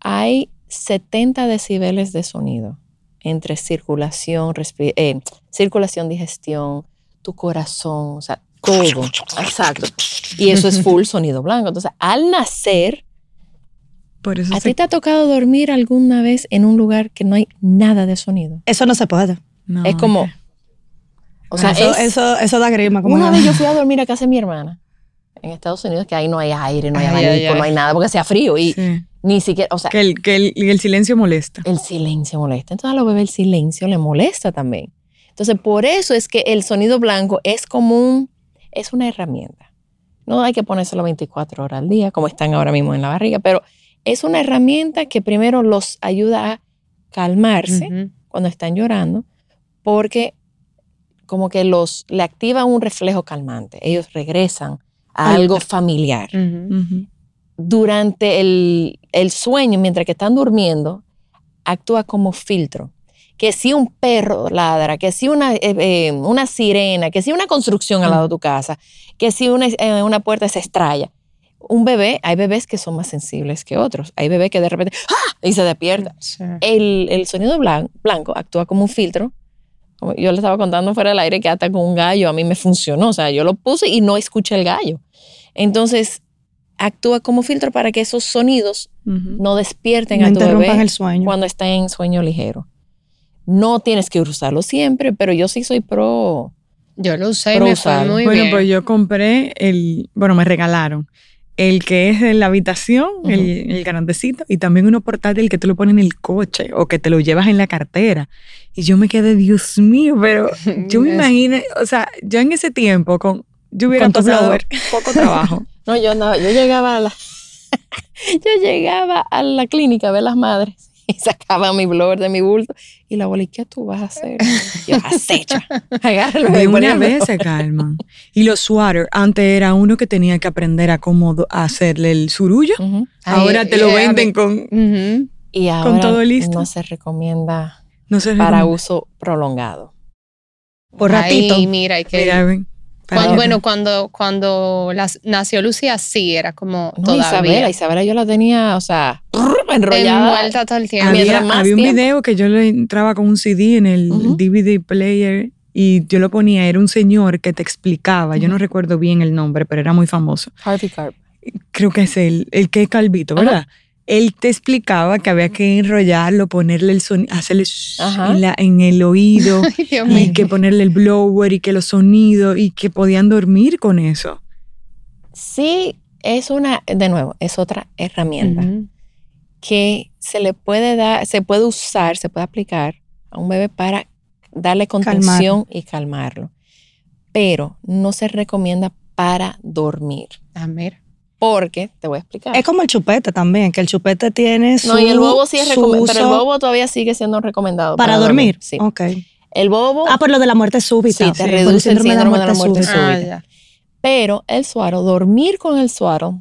hay 70 decibeles de sonido entre circulación, eh, circulación, digestión, tu corazón, o sea, todo. Exacto. Y eso es full sonido blanco. Entonces, al nacer, Por eso ¿a se- ti te ha tocado dormir alguna vez en un lugar que no hay nada de sonido? Eso no se puede. no, es como, ok. o sea, eso, es- eso, eso da grima. Como una vez yo fui a dormir a casa de mi hermana en Estados Unidos, que ahí no hay aire, no hay Ay, abanico, ay, ay. no hay nada, porque hacía frío y Sí. ni siquiera, o sea, Que, el, que el, el silencio molesta. el silencio molesta. Entonces a los bebés el silencio le molesta también. Entonces por eso es que el sonido blanco es como un, es una herramienta. No hay que ponérselo 24 horas al día, como están ahora mismo en la barriga, pero es una herramienta que primero los ayuda a calmarse cuando están llorando, porque como que los le activa un reflejo calmante. Ellos regresan a Al- algo familiar durante el, el sueño, mientras que están durmiendo, actúa como filtro. Que si un perro ladra, que si una, eh, eh, una sirena, que si una construcción al lado de tu casa, que si una, eh, una puerta se estrella. Un bebé, hay bebés que son más sensibles que otros. Hay bebés que de repente ¡ah! y se despierta. Sí. El, el sonido blan- blanco actúa como un filtro. Yo le estaba contando fuera del aire que hasta con un gallo a mí me funcionó. O sea, yo lo puse y no escuché el gallo. Entonces, actúa como filtro para que esos sonidos no despierten no a tu bebé el sueño. cuando está en sueño ligero. No tienes que usarlo siempre, pero yo sí soy pro. Yo lo usé y Pro me fue muy bueno, bien. pues yo compré el, bueno, me regalaron el que es de la habitación, el, el grandecito, y también uno portátil que tú lo pones en el coche o que te lo llevas en la cartera. Y yo me quedé, Dios mío, pero yo me imagino, o sea, yo en ese tiempo con, yo hubiera Con pasado poco trabajo. No, yo no, yo llegaba a la. yo llegaba a la clínica a ver las madres y sacaba mi blower de mi bulto y la abuela, ¿y qué tú vas a hacer? Yo, acecha, agárralo. De y una vez se calman. Y los sweater, antes era uno que tenía que aprender a cómo hacerle el surullo. Ahora te lo eh, venden con. Y ahora todo listo. no se recomienda no sé, para uso prolongado. Por ratito. Ay, mira, hay que... Mira, ven, Cuando- bueno, cuando, cuando las- nació Lucía, sí, era como No, todavía. Isabela, Isabela yo la tenía, o sea, enrollada. Envuelta todo el tiempo. Había, más había un tiempo- video que yo le entraba con un CD en el Ujú. DVD player y yo lo ponía, era un señor que te explicaba, yo no recuerdo bien el nombre, pero era muy famoso. Harvey Carp. Creo que es el, el que es calvito. ¿verdad? Él te explicaba que había que enrollarlo, ponerle el sonido, hacerle en, la- en el oído Ay, Dios mío. y que ponerle el blower y que los sonidos y que podían dormir con eso. Sí, es una, de nuevo, es otra herramienta que se le puede dar, se puede usar, se puede aplicar a un bebé para darle contención y calmarlo. Pero no se recomienda para dormir. Ah, mira. Porque, te voy a explicar. Es como el chupete también, que el chupete tiene su no, y el bobo sí es recomendado, pero el bobo todavía sigue siendo recomendado. para, dormir. Sí. Ok. El bobo, Ah, por lo de la muerte súbita. Sí, te reduce el síndrome de la muerte súbita. Ah, ya. pero el suaro, dormir con el suaro,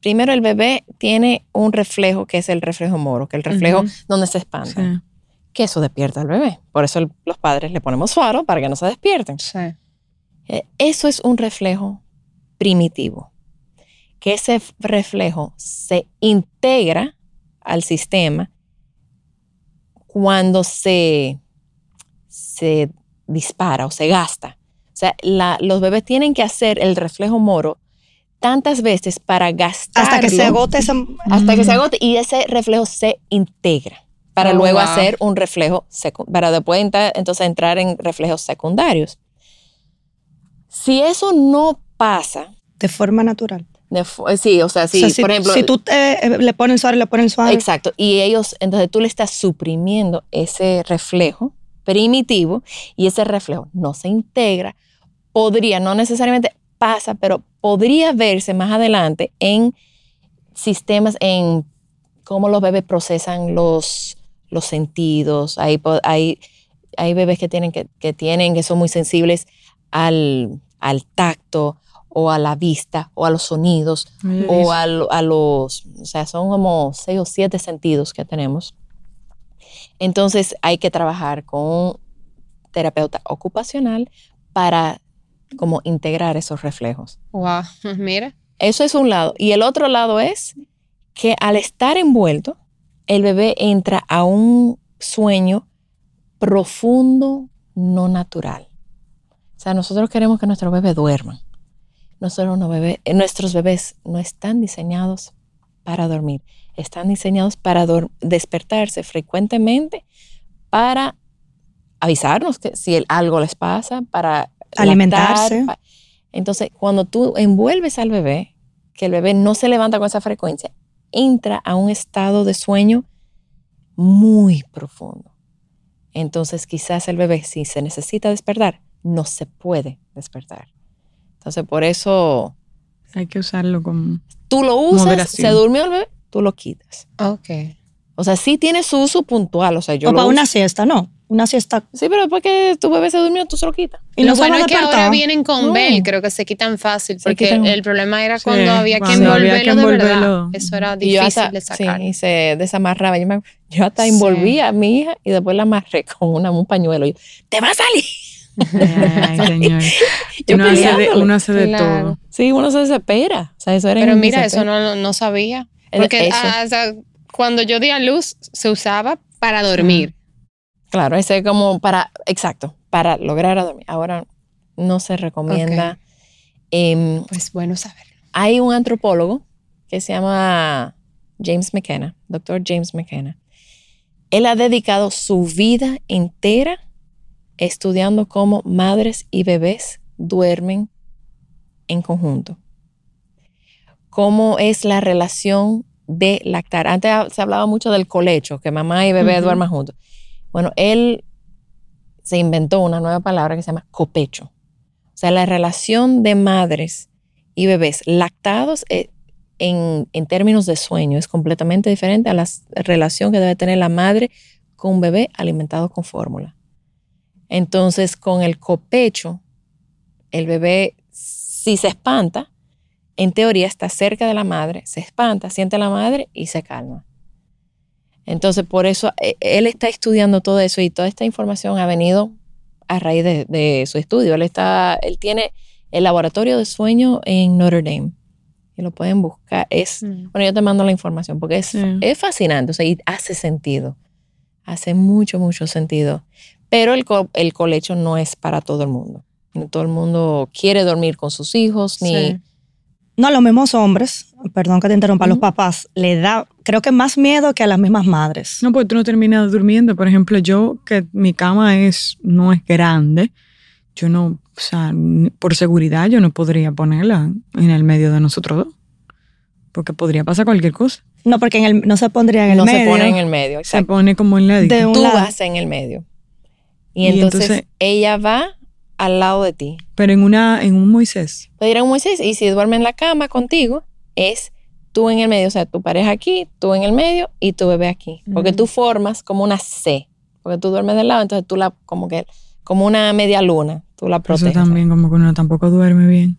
primero el bebé tiene un reflejo que es el reflejo moro, que es el reflejo donde se espanta. Sí. Que eso despierta al bebé. Por eso el- los padres le ponemos suaro para que no se despierten. Sí. Eh, Eso es un reflejo primitivo. Que ese reflejo se integra al sistema cuando se, se dispara o se gasta. O sea, la- los bebés tienen que hacer el reflejo moro tantas veces para gastar Hasta que se agote esa... hasta que se agote y ese reflejo se integra para Oh, luego wow. hacer un reflejo para después entonces entrar en reflejos secundarios. Si eso no pasa De forma natural. De eh, sí, o sea, sí, O sea, si, por ejemplo. si tú te- eh, le pones suave, le pones suave. Exacto. Y ellos, entonces tú le estás suprimiendo ese reflejo primitivo y ese reflejo no se integra. Podría, no necesariamente pasa, pero podría verse más adelante en sistemas, en cómo los bebés procesan los, los sentidos. Hay, hay, hay bebés que tienen, que, que tienen, que son muy sensibles al, al tacto o a la vista o a los sonidos o a, a los, o sea, son como seis o siete sentidos que tenemos. Entonces hay que trabajar con un terapeuta ocupacional para como integrar esos reflejos. Wow, mira. Eso es un lado. Y el otro lado es que al estar envuelto, el bebé entra a un sueño profundo, no natural. O sea, nosotros queremos que nuestros bebés duerman. Nosotros no bebé- eh, nuestros bebés no están diseñados para dormir. Están diseñados para despertarse frecuentemente para avisarnos que si el- algo les pasa, para lactar, Alimentarse. pa- entonces, cuando tú envuelves al bebé, que el bebé no se levanta con esa frecuencia, entra a un estado de sueño muy profundo. Entonces, quizás el bebé, si se necesita despertar, no se puede despertar. Entonces, por eso Hay que usarlo como... tú lo usas, Moderación. se durmió el bebé, tú lo quitas. Ok. O sea, sí tiene su uso puntual. O sea, yo o lo para una siesta, no. Una siesta. Sí, pero después que tu bebé se durmió, tú se lo quitas. Y Lo no bueno es que ahora vienen con No. Bell, creo que se quitan fácil, Se porque quitan. el problema era Sí, cuando había que había envolverlo de verdad. Eso era difícil hasta, de sacar. Sí, y se desamarraba. Yo, me- yo hasta Sí. envolví a mi hija y después la amarré con una, un pañuelo. Y yo, ¡te va a salir! Ay, señor. Uno, hace de, uno hace de Claro. todo. Sí, uno se desespera. O sea, eso era Pero mira, eso no, no sabía. Porque eso. ah, o sea, cuando yo di a luz, se usaba para dormir. Claro, ese es como para, exacto, para lograr a dormir. Ahora no se recomienda. Em, Pues bueno saberlo. hay un antropólogo que se llama James McKenna, doctor James McKenna. Él ha dedicado su vida entera estudiando cómo madres y bebés duermen en conjunto. Cómo es la relación de lactar. Antes se hablaba mucho del colecho, que mamá y bebé Ujú. duerman juntos. Bueno, él se inventó una nueva palabra que se llama copecho. O sea, la relación de madres y bebés lactados eh, en, en términos de sueño es completamente diferente a la relación que debe tener la madre con un bebé alimentado con fórmula. Entonces, con el copecho, el bebé, si se espanta, en teoría está cerca de la madre, se espanta, siente a la madre y se calma. Entonces, por eso eh, él está estudiando todo eso y toda esta información ha venido a raíz de, de su estudio. Él, está, él tiene el laboratorio de sueño en Notre Dame. Y lo pueden buscar. Es, Mm. bueno, yo te mando la información porque es, Sí. es fascinante. O sea, y hace sentido. Hace mucho, mucho sentido. Pero el, co- el colecho no es para todo el mundo. No todo el mundo quiere dormir con sus hijos, ni... Sí. No, a los mismos hombres, perdón que te interrumpa, a los papás le da, creo que más miedo que a las mismas madres. No, porque tú no terminas durmiendo. Por ejemplo, yo, que mi cama es, no es grande, yo no, o sea, por seguridad yo no podría ponerla en el medio de nosotros dos. Porque podría pasar cualquier cosa. No, porque en el, no se pondría en el no medio. se pone en el medio. Se Exacto. pone como en la De un Tú lado. vas en el medio. Y, Y entonces, entonces- ella va al lado de ti. Pero en una, en un Moisés. Puede ir a un Moisés y si duerme en la cama contigo, es tú en el medio. O sea, tu pareja aquí, tú en el medio y tu bebé aquí. Porque Ujú. tú formas como una C. Porque tú duermes del lado, entonces tú la, como que, como una media luna, tú la Eso proteges. también como que uno tampoco duerme bien.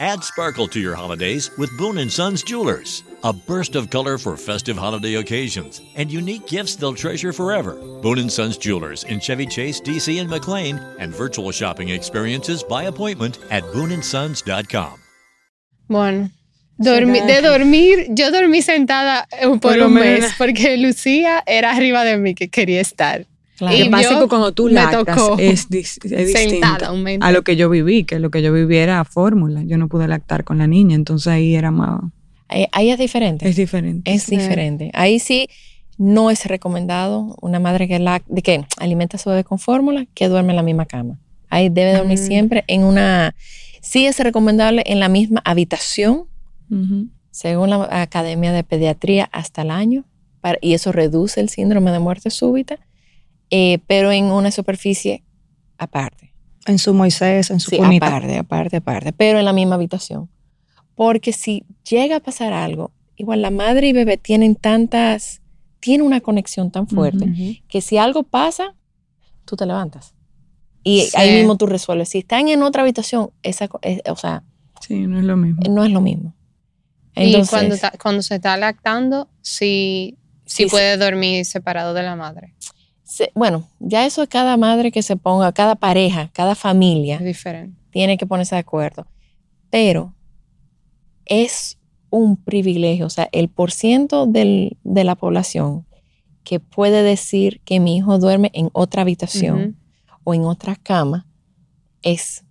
Add sparkle to your holidays with Boone & Sons Jewelers. A burst of color for festive holiday occasions and unique gifts they'll treasure forever. Boone & Sons Jewelers in Chevy Chase, DC, and McLean, and virtual shopping experiences by appointment at BooneAndSons.com. Bueno, dormi- de dormir, yo dormí sentada eh, por, Por lo un menos. mes porque Lucía era arriba de mí que quería estar. Claro. Lo que Y pasa que cuando tú lactas es, dis- es sentada distinto a lo que yo viví, que lo que yo viví era fórmula. Yo no pude lactar con la niña, entonces ahí era más... Ahí, ahí es diferente. Es diferente. Es diferente. Ahí sí no es recomendado una madre que, la, de que alimenta a su bebé con fórmula que duerme en la misma cama. Ahí debe dormir Mm. siempre en una... Sí es recomendable en la misma habitación, según la Academia de Pediatría, hasta el año, para- y eso reduce el síndrome de muerte súbita, eh, pero en una superficie aparte. En su Moisés, en su Sí, cunita. aparte, aparte, aparte, pero en la misma habitación. Porque si llega a pasar algo, igual la madre y bebé tienen tantas, tienen una conexión tan fuerte que si algo pasa, tú te levantas. Y Sí. ahí mismo tú resuelves. Si están en otra habitación, esa, es- o sea, Sí, no es lo mismo. no es lo mismo. y Entonces, cuando, ta- cuando se está lactando, sí, sí, Sí, sí. puede dormir separado de la madre. Se- bueno, ya eso es cada madre que se ponga, cada pareja, cada familia. Es diferente. tiene que ponerse de acuerdo. Pero es un privilegio, o sea, el porciento del- de la población que puede decir que mi hijo duerme en otra habitación o en otra cama es,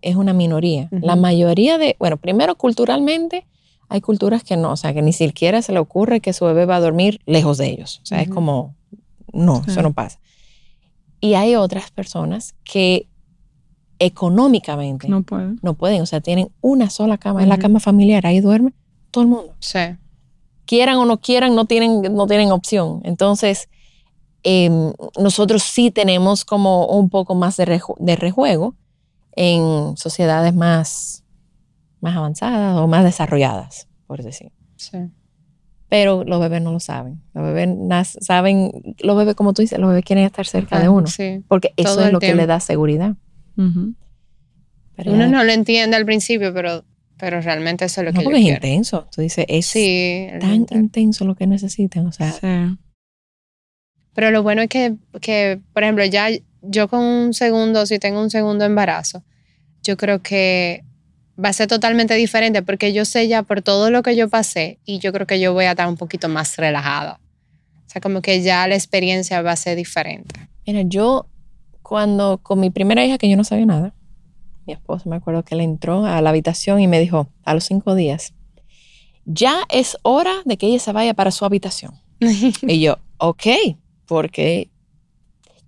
es una minoría. La mayoría de, bueno, primero culturalmente hay culturas que no, o sea, que ni siquiera se le ocurre que su bebé va a dormir lejos de ellos. O sea, es como, no, eso no pasa. Y hay otras personas que económicamente no, No puedo. pueden, o sea, tienen una sola cama, es la cama familiar, ahí duerme todo el mundo. Sí. Quieran o no quieran, no tienen, no tienen opción. Entonces, em, nosotros sí tenemos como un poco más de, reju- de rejuego en sociedades más, más avanzadas o más desarrolladas, por decir. sí. Pero los bebés no lo saben. Los bebés nas- saben, los bebés, como tú dices, los bebés quieren estar cerca de uno. Sí. Porque eso es lo que le da seguridad. Pero Uno ya- no lo entiende al principio, pero, pero realmente eso es lo no, que porque yo es quiero. intenso. Tú dices, es Sí, tan intenso lo que necesitan. O sea, Sí. Pero lo bueno es que, que, por ejemplo, ya yo con un segundo, si tengo un segundo embarazo, yo creo que va a ser totalmente diferente porque yo sé ya por todo lo que yo pasé y yo creo que yo voy a estar un poquito más relajada. O sea, como que ya la experiencia va a ser diferente. mira, yo cuando con mi primera hija, que yo no sabía nada, mi esposo me acuerdo que él entró a la habitación y me dijo a los cinco días, ya es hora de que ella se vaya para su habitación. Y yo, ok, porque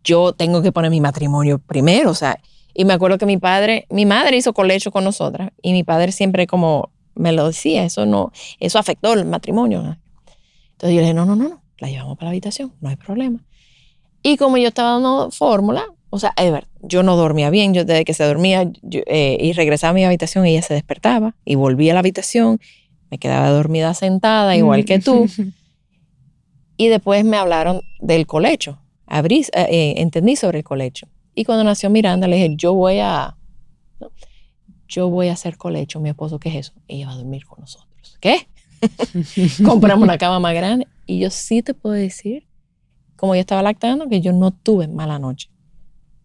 yo tengo que poner mi matrimonio primero, o sea, y me acuerdo que mi padre, mi madre hizo colecho con nosotras y mi padre siempre como me lo decía, eso no, eso afectó el matrimonio. Entonces yo le dije, no, no, no, no, la llevamos para la habitación, no hay problema. Y como yo estaba dando fórmula, o sea, es verdad, yo no dormía bien, yo desde que se dormía yo, eh, y regresaba a mi habitación, ella se despertaba y volvía a la habitación, me quedaba dormida sentada igual que tú. Y después me hablaron del colecho. Abrí, eh, eh, entendí sobre el colecho. Y cuando nació Miranda, le dije, yo voy a, ¿no? yo voy a hacer colecho. Mi esposo, ¿qué es eso? Ella va a dormir con nosotros. ¿Qué? Compramos una cama más grande. Y yo sí te puedo decir, como yo estaba lactando, que yo no tuve mala noche.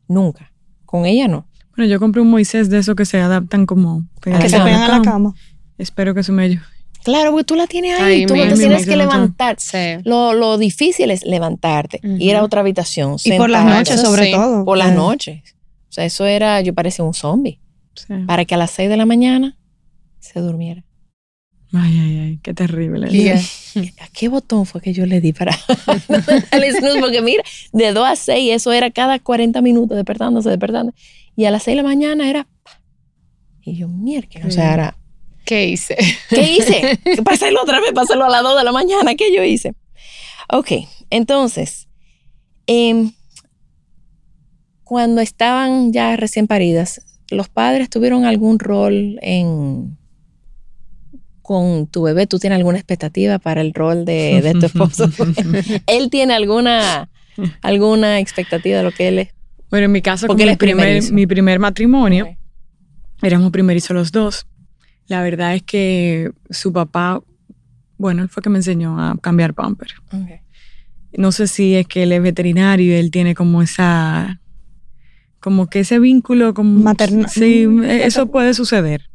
Nunca. Con ella no. Bueno, yo compré un Moisés de esos que se adaptan como A la Que se pegan a la cama. Espero que eso me ayude. Claro, porque tú la tienes ahí, Ay, tú no te tienes que levantar. Sí. Lo, lo difícil es levantarte, Ujú. ir a otra habitación, Y por las noches, sobre sí, todo. por las noches. O sea, eso era, yo parecía un zombie. Sí. Para que a las 6 de la mañana se durmiera. Ay, ay, ay, qué terrible. ¿A qué botón fue que yo le di para? Porque mira, de 2 a 6, eso era cada 40 minutos despertándose, despertando. Y a las 6 de la mañana era... Y yo, mierda, o sea, era... ¿Qué hice? ¿Qué hice? Pasarlo otra vez, pasarlo a las 2 de la mañana. ¿Qué yo hice? Ok, entonces, em, cuando estaban ya recién paridas, ¿los padres tuvieron algún rol en con tu bebé? ¿Tú tienes alguna expectativa para el rol de, de tu esposo? ¿Él tiene alguna, alguna expectativa de lo que él es? Bueno, en mi caso, él mi primer, primerizo. mi primer matrimonio, Ok. éramos primerizos los dos. La verdad es que su papá, bueno, él fue que me enseñó a cambiar pamper. No sé si es que él es veterinario y él tiene como esa, como que ese vínculo como Materna- Sí, Mm, eso puede suceder.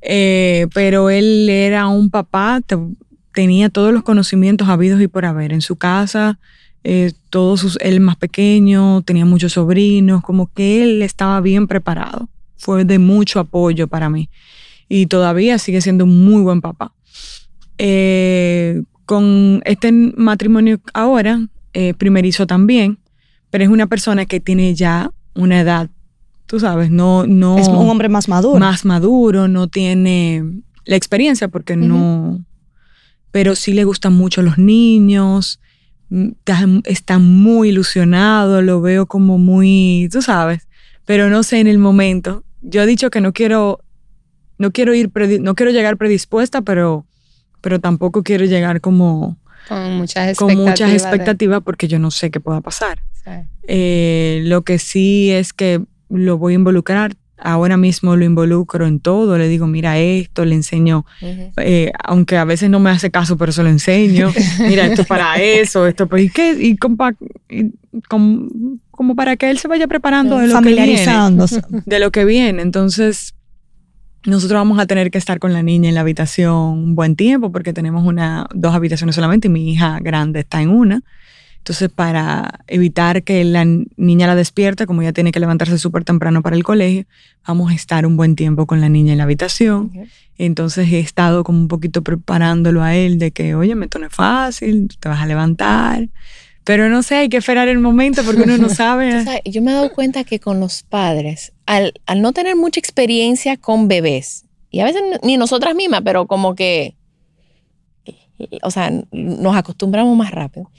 Eh, pero él era un papá, te- tenía todos los conocimientos habidos y por haber. En su casa eh, todos sus, él más pequeño, tenía muchos sobrinos, como que él estaba bien preparado. Fue de mucho apoyo para mí. Y todavía sigue siendo un muy buen papá. Eh, con este matrimonio ahora, eh, primerizo también, pero es una persona que tiene ya una edad, tú sabes, no, no. Es un hombre más maduro. Más maduro, no tiene la experiencia porque no. Pero sí le gustan mucho los niños, mm, está, está muy ilusionado, lo veo como muy, tú sabes, pero no sé en el momento. Yo he dicho que no quiero, no quiero ir, no quiero llegar predispuesta, pero, pero tampoco quiero llegar como Con muchas con expectativas. muchas de- expectativas porque yo no sé qué pueda pasar. Sí. Eh, lo que sí es que lo voy a involucrar. Ahora mismo lo involucro en todo. Le digo, mira esto, le enseño, eh, aunque a veces no me hace caso, pero se lo enseño. Mira, esto es para eso, esto para... ¿Y qué? Y, compa- y com- como para que él se vaya preparando de lo que viene familiarizándose. de lo que viene. Entonces, nosotros vamos a tener que estar con la niña en la habitación un buen tiempo porque tenemos una, dos habitaciones solamente y mi hija grande está en una. Entonces, para evitar que la niña la despierte, como ella tiene que levantarse súper temprano para el colegio, vamos a estar un buen tiempo con la niña en la habitación. Ok. Entonces he estado como un poquito preparándolo a él de que, oye, esto no es fácil, te vas a levantar. Pero no sé, hay que esperar el momento porque uno no sabe. sabes, yo me he dado cuenta que con los padres, al, al no tener mucha experiencia con bebés, y a veces ni nosotras mismas, pero como que, o sea, nos acostumbramos más rápido.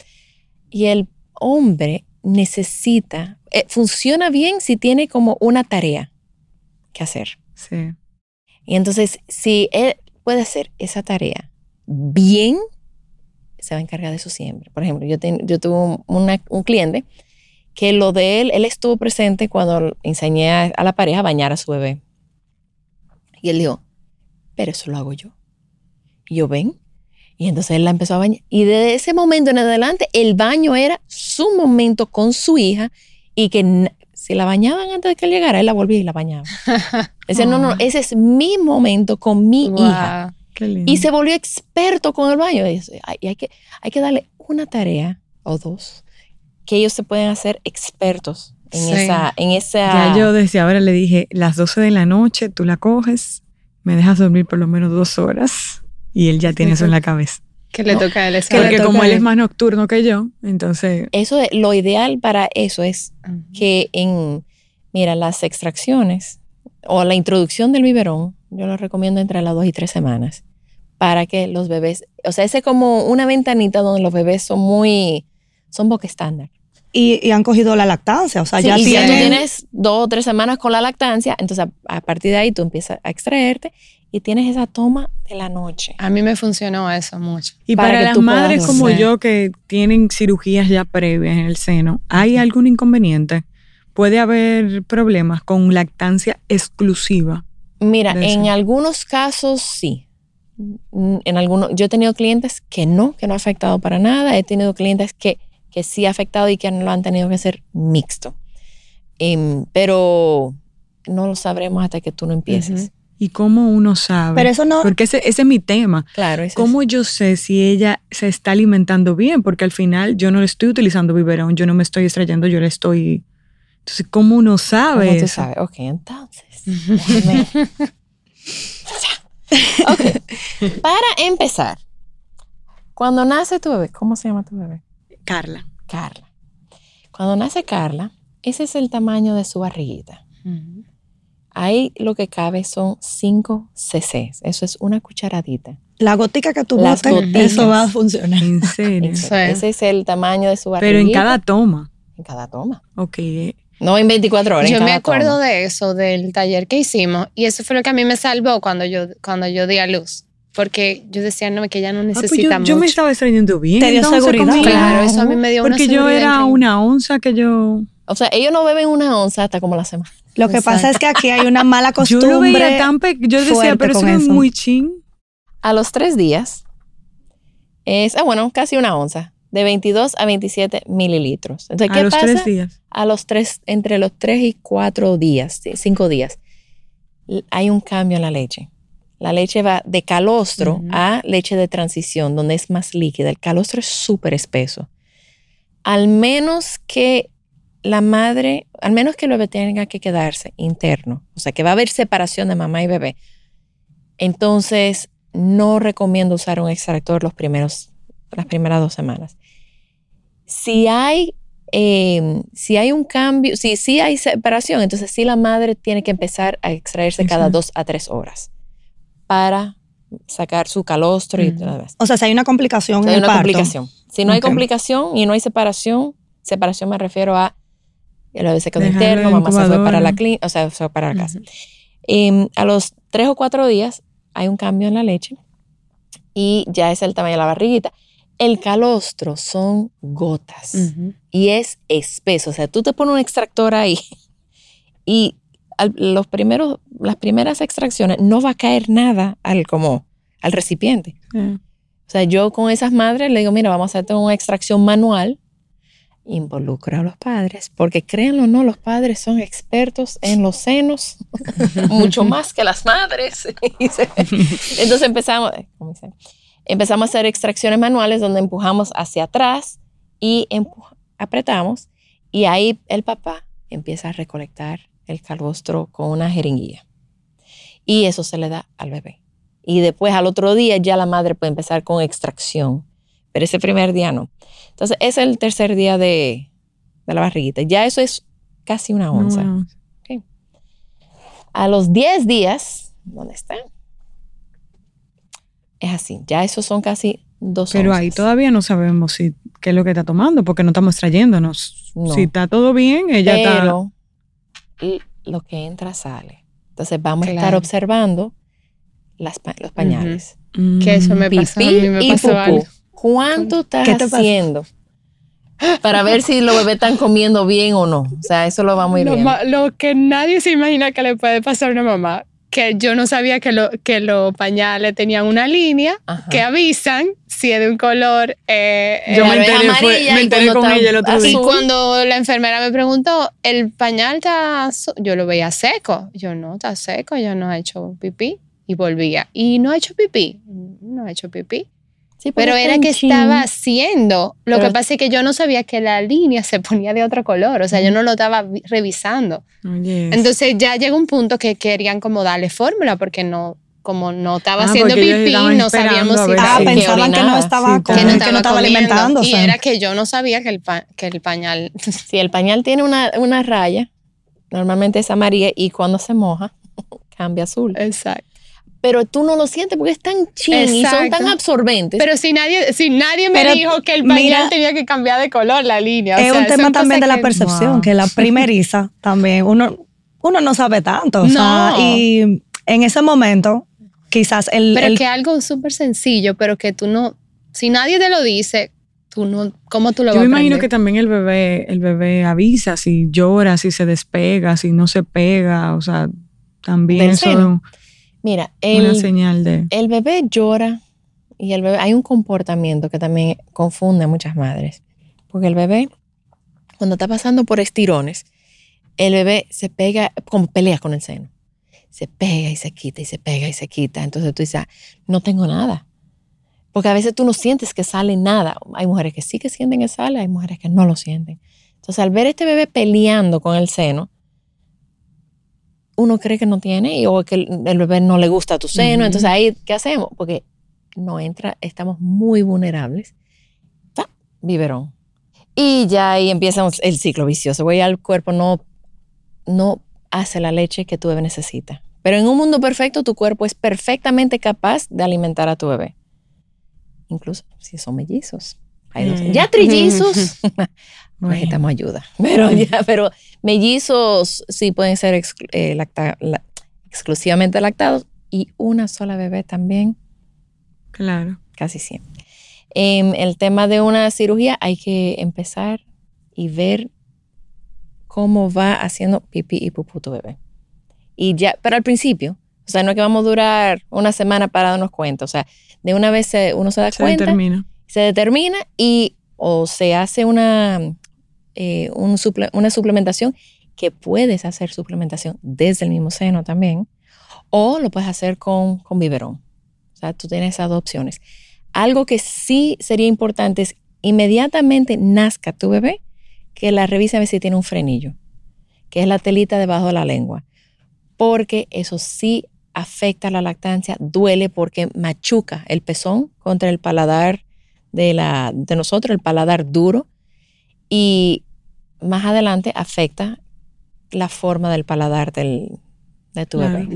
Y el hombre necesita, eh, funciona bien si tiene como una tarea que hacer. Sí. Y entonces, si él puede hacer esa tarea bien, se va a encargar de eso siempre. Por ejemplo, yo, ten- yo tuve un, una- un cliente que lo de él, él estuvo presente cuando enseñé a, a la pareja a bañar a su bebé. Y él dijo, pero eso lo hago yo. Y yo, ven. Y entonces él la empezó a bañar. Y desde ese momento en adelante, el baño era su momento con su hija y que si la bañaban antes de que él llegara, él la volvía y la bañaba. Decía, no, no, ese es mi momento con mi Wow. hija. Y se volvió experto con el baño. Y dice, "Ay, y hay, que, hay que darle una tarea o dos que ellos se pueden hacer expertos en Sí. esa... En esa Ya yo desde ahora le dije, las 12 de la noche tú la coges, me dejas dormir por lo menos dos horas y él ya tiene eso en la cabeza. Que le toca a él esa Que Porque como él es más nocturno que yo, entonces Eso de, lo ideal para eso es que en, mira, las extracciones o la introducción del biberón, yo lo recomiendo entre las dos y tres semanas para que los bebés, o sea, ese es como una ventanita donde los bebés son muy, son boca estándar. Y, y han cogido la lactancia, o sea, Sí, ya y si ya tú tienes dos o tres semanas con la lactancia, entonces a, a partir de ahí tú empiezas a extraerte y tienes esa toma de la noche. A mí me funcionó eso mucho. Y Para para, que las madres como yo que tienen cirugías ya previas en el seno, ¿hay algún inconveniente? ¿Puede haber problemas con lactancia exclusiva? Mira, en algunos casos sí. Mm, En algunos, yo he tenido clientes que no, que no ha afectado para nada. He tenido clientes que, que sí ha afectado y que lo han tenido que hacer mixto. Em, pero no lo sabremos hasta que tú no empieces. Ujú. ¿Y cómo uno sabe? Pero eso no... Porque ese, ese es mi tema. Claro, ese es- ¿Cómo yo sé si ella se está alimentando bien? Porque al final yo no le estoy utilizando biberón, yo no me estoy extrayendo, yo le estoy... Entonces, ¿cómo uno sabe ¿Cómo tú eso? sabes? Ok, entonces. ok. Para empezar, cuando nace tu bebé, ¿cómo se llama tu bebé? Carla. Carla. Cuando nace Carla, ese es el tamaño de su barriguita. Ahí lo que cabe son 5 cc's. Eso es una cucharadita. La gotica que tú goticas. eso va a funcionar. En serio. Eso- Ese es el tamaño de su barriguita. Pero en cada toma. En cada toma. Ok. No en 24 horas. en Yo me acuerdo toma. de eso, del taller que hicimos, y eso fue lo que a mí me salvó cuando yo, cuando yo di a luz. Porque yo decía, no, que ella no Ah, pues yo, yo me estaba extrayendo bien. Te dio seguridad. conmigo. Claro, eso a mí me dio una Porque yo seguridad era increíble. una onza que yo... O sea, ellos no beben una onza hasta como la semana. Lo que pasa es que aquí hay una mala Yo costumbre. lo veía tan pequeño. Yo decía, pero eso es muy chin. A los tres días es, ah, bueno, casi una onza. De 22 a 27 mililitros. Entonces, ¿qué A los pasa? tres días. a los tres, entre los tres y cuatro días, cinco días, hay un cambio en la leche. La leche va de calostro a leche de transición, donde es más líquida. El calostro es súper espeso. al menos que la madre, al menos que el bebé tenga que quedarse interno, o sea, que va a haber separación de mamá y bebé, entonces no recomiendo usar un extractor los primeros, las primeras dos semanas. Si hay, eh, si hay un cambio, si sí hay separación, entonces sí la madre tiene que empezar a extraerse cada dos a tres horas para sacar su calostro y Mm. todo demás. O sea, si hay una complicación Si en hay el una parto. complicación. Si no hay complicación y no hay separación, separación me refiero a el en interno, mamá se fue para la clínica, o sea, se fue para la casa. Em, a los tres o cuatro días hay un cambio en la leche y ya es el tamaño de la barriguita. El calostro son gotas y es espeso. O sea, tú te pones un extractor ahí y al- los primeros, las primeras extracciones no va a caer nada al, como, al recipiente. Eh, O sea, yo con esas madres le digo, mira, vamos a hacer una extracción manual. Involucra a los padres, porque créanlo o no, los padres son expertos en los senos, mucho más que las madres. Entonces empezamos. Empezamos a hacer extracciones manuales donde empujamos hacia atrás y apretamos y ahí el papá empieza a recolectar el calostro con una jeringuilla. Y eso se le da al bebé. Y después al otro día ya la madre puede empezar con extracción, pero ese primer día no. Entonces es el tercer día de, de la barriguita. Ya eso es casi una onza. no, A los 10 días, ¿dónde está? Es así, ya esos son casi dos Pero ahí todavía no sabemos si qué es lo que está tomando, porque no estamos trayéndonos. No. Si está todo bien, ella está. Pero y lo que entra sale. Entonces vamos a estar observando las pa- los pañales. Mm, Que eso me pasó, a mí me y pasó algo. ¿Cuánto estás ¿Qué te pasa? haciendo? Para ver si los bebés están comiendo bien o no. O sea, eso lo vamos a ir Lo, viendo. lo que nadie se imagina que le puede pasar a una mamá, que yo no sabía que, lo- que los pañales tenían una línea Ajá. que avisan si es de un color. eh, Yo me enteré, fue- me y enteré con ella el otro azul. y día. cuando la enfermera me preguntó, ¿el pañal está azul?", Yo lo veía seco. Yo no, está seco, yo no he hecho pipí. Y volvía. ¿Y no ha hecho pipí? No ha hecho pipí. Sí, porque Pero era que chin. estaba haciendo. Lo Pero- que pasa es que yo no sabía que la línea se ponía de otro color. O sea, yo no lo estaba vi- revisando. Entonces ya llegó un punto que querían como darle fórmula porque no, como no estaba Ah, haciendo pipí, no sabíamos si Ah, que pensaban que no estaba, Sí, que no que estaba, no estaba comiendo. alimentándose. Y era que yo no sabía que el, pa- que el pañal... Si el pañal tiene una, una raya, normalmente es amarilla y cuando se moja, cambia azul. Exacto. Pero tú no lo sientes porque es tan chin y son tan absorbentes. Pero si nadie, si nadie me Pero dijo que el pañal tenía que cambiar de color la línea. o es sea, un tema también de la percepción, Wow. que la primeriza también, uno, uno no sabe tanto. o sea, No. y en ese momento, quizás el... Pero el- que algo súper sencillo, pero que tú no... Si nadie te lo dice, tú no... ¿Cómo tú lo yo vas me a imagino que también el bebé, el bebé avisa si llora, si se despega, si no se pega, o sea, también eso seno. Mira, una el, señal de. el bebé llora y el bebé, hay un comportamiento que también confunde a muchas madres. Porque el bebé, cuando está pasando por estirones, el bebé se pega, como pelea con el seno. Se pega y se quita y se pega y se quita. Entonces tú dices, "Ah, no tengo nada. Porque a veces tú no sientes que sale nada. Hay mujeres que sí que sienten que sale, hay mujeres que no lo sienten. Entonces al ver este bebé peleando con el seno, uno cree que no tiene y- o que el, el bebé no le gusta tu seno. Ujú. Entonces ahí, ¿qué hacemos? Porque no entra, estamos muy vulnerables. ¡Pa! Biberón. Y ya ahí empieza el ciclo vicioso. Güey, el cuerpo no, no hace la leche que tu bebé necesita. Pero en un mundo perfecto, tu cuerpo es perfectamente capaz de alimentar a tu bebé. Incluso si son mellizos. Hay dos- Mm. Ya trillizos, Necesitamos ayuda. Pero ya, pero mellizos sí pueden ser eh, lacta- la- exclusivamente lactados y una sola bebé también, Claro. casi siempre. Em, el tema de una cirugía hay que empezar y ver cómo va haciendo pipí y pupú tu bebé. Y ya, pero al principio, o sea, no es que vamos a durar una semana para darnos cuenta, o sea, de una vez se- uno se da Se cuenta determina. se determina y o se hace una, eh, una suplementación que puedes hacer suplementación desde el mismo seno también, o lo puedes hacer con, con biberón. O sea, tú tienes esas dos opciones. Algo que sí sería importante es inmediatamente nazca tu bebé, que la revise a ver si tiene un frenillo, que es la telita debajo de la lengua, porque eso sí afecta la lactancia, duele porque machuca el pezón contra el paladar de, la, de nosotros, el paladar duro, y más adelante afecta la forma del paladar del, de tu bebé.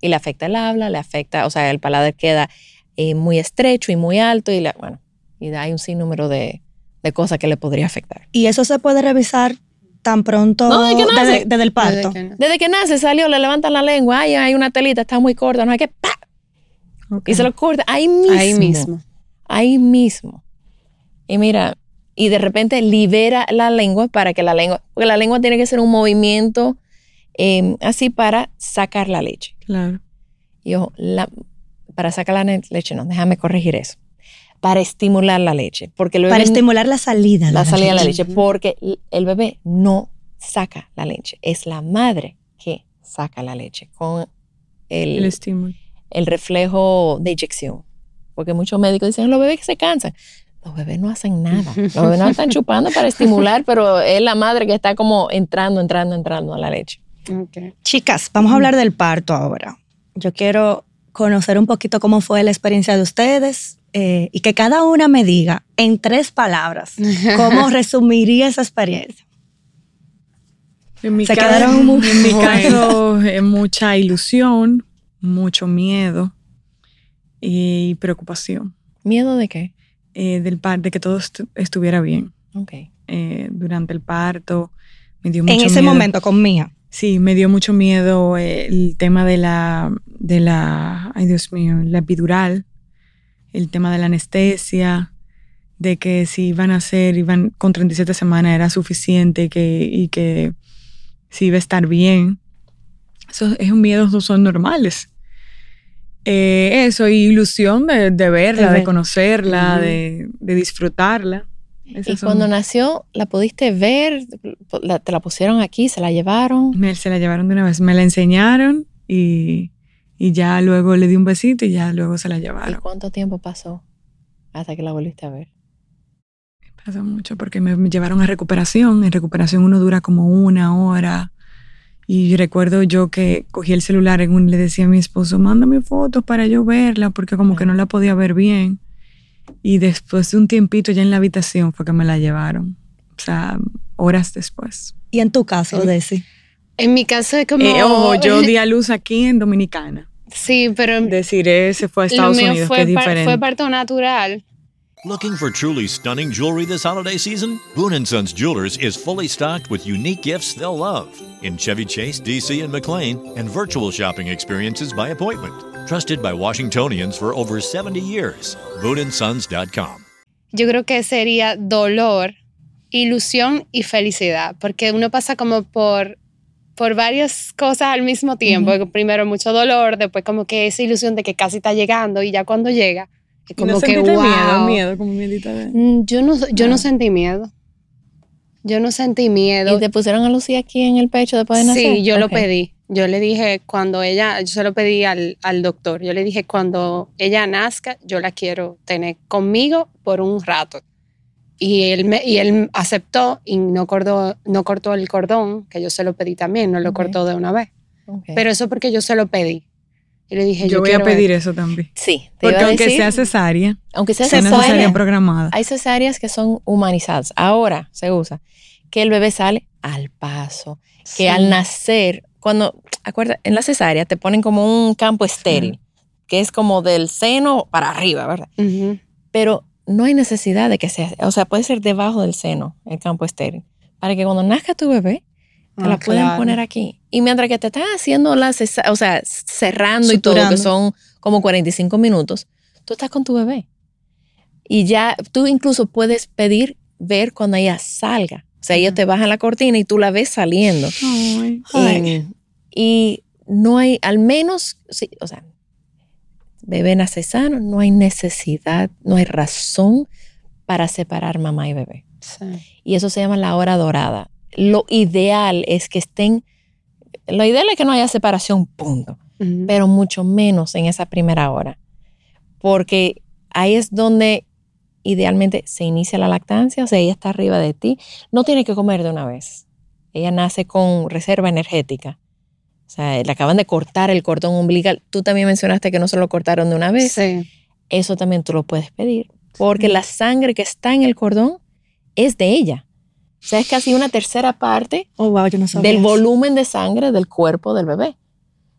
Y le afecta el habla, le afecta, o sea, el paladar queda eh, muy estrecho y muy alto, y la, bueno, y hay un sinnúmero de, de cosas que le podría afectar. Y eso se puede revisar tan pronto No, desde que nace. desde, desde el parto. Desde que no. Desde que nace, salió, le levantan la lengua, ay, hay una telita, está muy corta, no hay que, ¡pa! Ok. Y se lo corta ahí mismo. Ahí mismo. Ahí mismo. Y mira, y de repente libera la lengua para que la lengua, porque la lengua tiene que ser un movimiento eh, así para sacar la leche. Claro. Y ojo, la- para sacar la leche, no, déjame corregir eso. Para estimular la leche, porque Para estimular la salida. de la salida de la leche. porque el bebé no saca la leche, es la madre que saca la leche con El el, estímulo. el reflejo de inyección. Porque muchos médicos dicen, los bebés que se cansan. Los bebés no hacen nada. Los bebés no están chupando para estimular, pero es la madre que está como entrando, entrando, entrando a la leche. Chicas, vamos a hablar del parto ahora. Yo quiero conocer un poquito cómo fue la experiencia de ustedes eh, y que cada una me diga en tres palabras cómo resumiría esa experiencia. En mi Se caso, quedaron muy en mi caso, eh, mucha ilusión, mucho miedo y preocupación ¿Miedo de qué? Eh, del par de que todo est- estuviera bien Ok. eh, durante el parto. Me dio mucho En ese miedo. momento con Mía. Sí, me dio mucho miedo el tema de la, de la, ay Dios mío, la epidural, el tema de la anestesia, de que si iban a hacer, iban con 37 semanas era suficiente y que, y que si iba a estar bien. Eso es un miedo, esos son normales. Eh, eso, y ilusión de, de verla, De conocerla, de, de disfrutarla. Y son- cuando nació, ¿la pudiste ver? La- ¿Te la pusieron aquí? ¿Se la llevaron? Me, se la llevaron de una vez, me la enseñaron y, y ya luego le di un besito y ya luego se la ¿Y llevaron. cuánto tiempo pasó hasta que la volviste a ver? Pasa mucho porque me, me llevaron a recuperación. En recuperación uno dura como una hora. Y recuerdo yo que cogí el celular en un, le decía a mi esposo, mándame fotos para yo verla, porque como que no la podía ver bien. Y después de un tiempito ya en la habitación fue que me la llevaron. O sea, horas después. Y en tu caso, Sí. Desi. En mi caso es como... Eh, ojo, yo di a luz aquí en Dominicana. Sí, pero Deciré, se fue a lo Estados mío Unidos, que fue, es par- diferente. fue parto natural. Looking for truly stunning jewelry this holiday season? Boone & Sons Jewelers is fully stocked with unique gifts they'll love in Chevy Chase, DC, and McLean, and virtual shopping experiences by appointment. Trusted by Washingtonians for over 70 years. BooneAndSons.com. Yo creo que sería dolor, ilusión y felicidad, porque uno pasa como por, por varias cosas al mismo tiempo. Primero mucho dolor, después como que esa ilusión de que casi está llegando y ya cuando llega, ¿Y como no que sentiste wow. miedo, miedo, como miedita de... Mm, Yo no, yo Ah. no sentí miedo. Yo no sentí miedo. ¿Y te pusieron a Lucía aquí en el pecho después de nacer? Sí, yo lo pedí. Yo le dije cuando ella, yo se lo pedí al, al doctor. Yo le dije cuando ella nazca, yo la quiero tener conmigo por un rato. Y él, me, y él aceptó y no cortó, no cortó el cordón, que yo se lo pedí también, no lo cortó de una vez. Pero eso porque yo se lo pedí. Y le dije, Yo, yo, voy a pedir eso también. sí, te Porque iba a aunque decir, sea cesárea, aunque sea cesárea, programada. hay cesáreas que son humanizadas. Ahora se usa que el bebé sale al paso, que al nacer, cuando, acuerda, en la cesárea te ponen como un campo estéril, que es como del seno para arriba, ¿verdad? Pero no hay necesidad de que sea, o sea, puede ser debajo del seno el campo estéril, para que cuando nazca tu bebé, te Ah, la pueden claro. poner aquí. Y mientras que te están haciendo la o sea, cerrando y todo, que son como 45 minutos, tú estás con tu bebé. Y ya tú incluso puedes pedir ver cuando ella salga. O sea, ellos te bajan la cortina y tú la ves saliendo. Ay. Eh, y no hay, al menos, sí, o sea, bebé nace sano, no hay necesidad, no hay razón para separar mamá y bebé. Sí. Y eso se llama la hora dorada. Lo ideal es que estén, lo ideal es que no haya separación, punto, pero mucho menos en esa primera hora, porque ahí es donde idealmente se inicia la lactancia, o sea, ella está arriba de ti, no tiene que comer de una vez. Ella nace con reserva energética. O sea, le acaban de cortar el cordón umbilical. Tú también mencionaste que no se lo cortaron de una vez. Sí. Eso también tú lo puedes pedir, porque la sangre que está en el cordón es de ella. O sea, es casi una tercera parte Oh, wow, yo no del eso. volumen de sangre del cuerpo del bebé.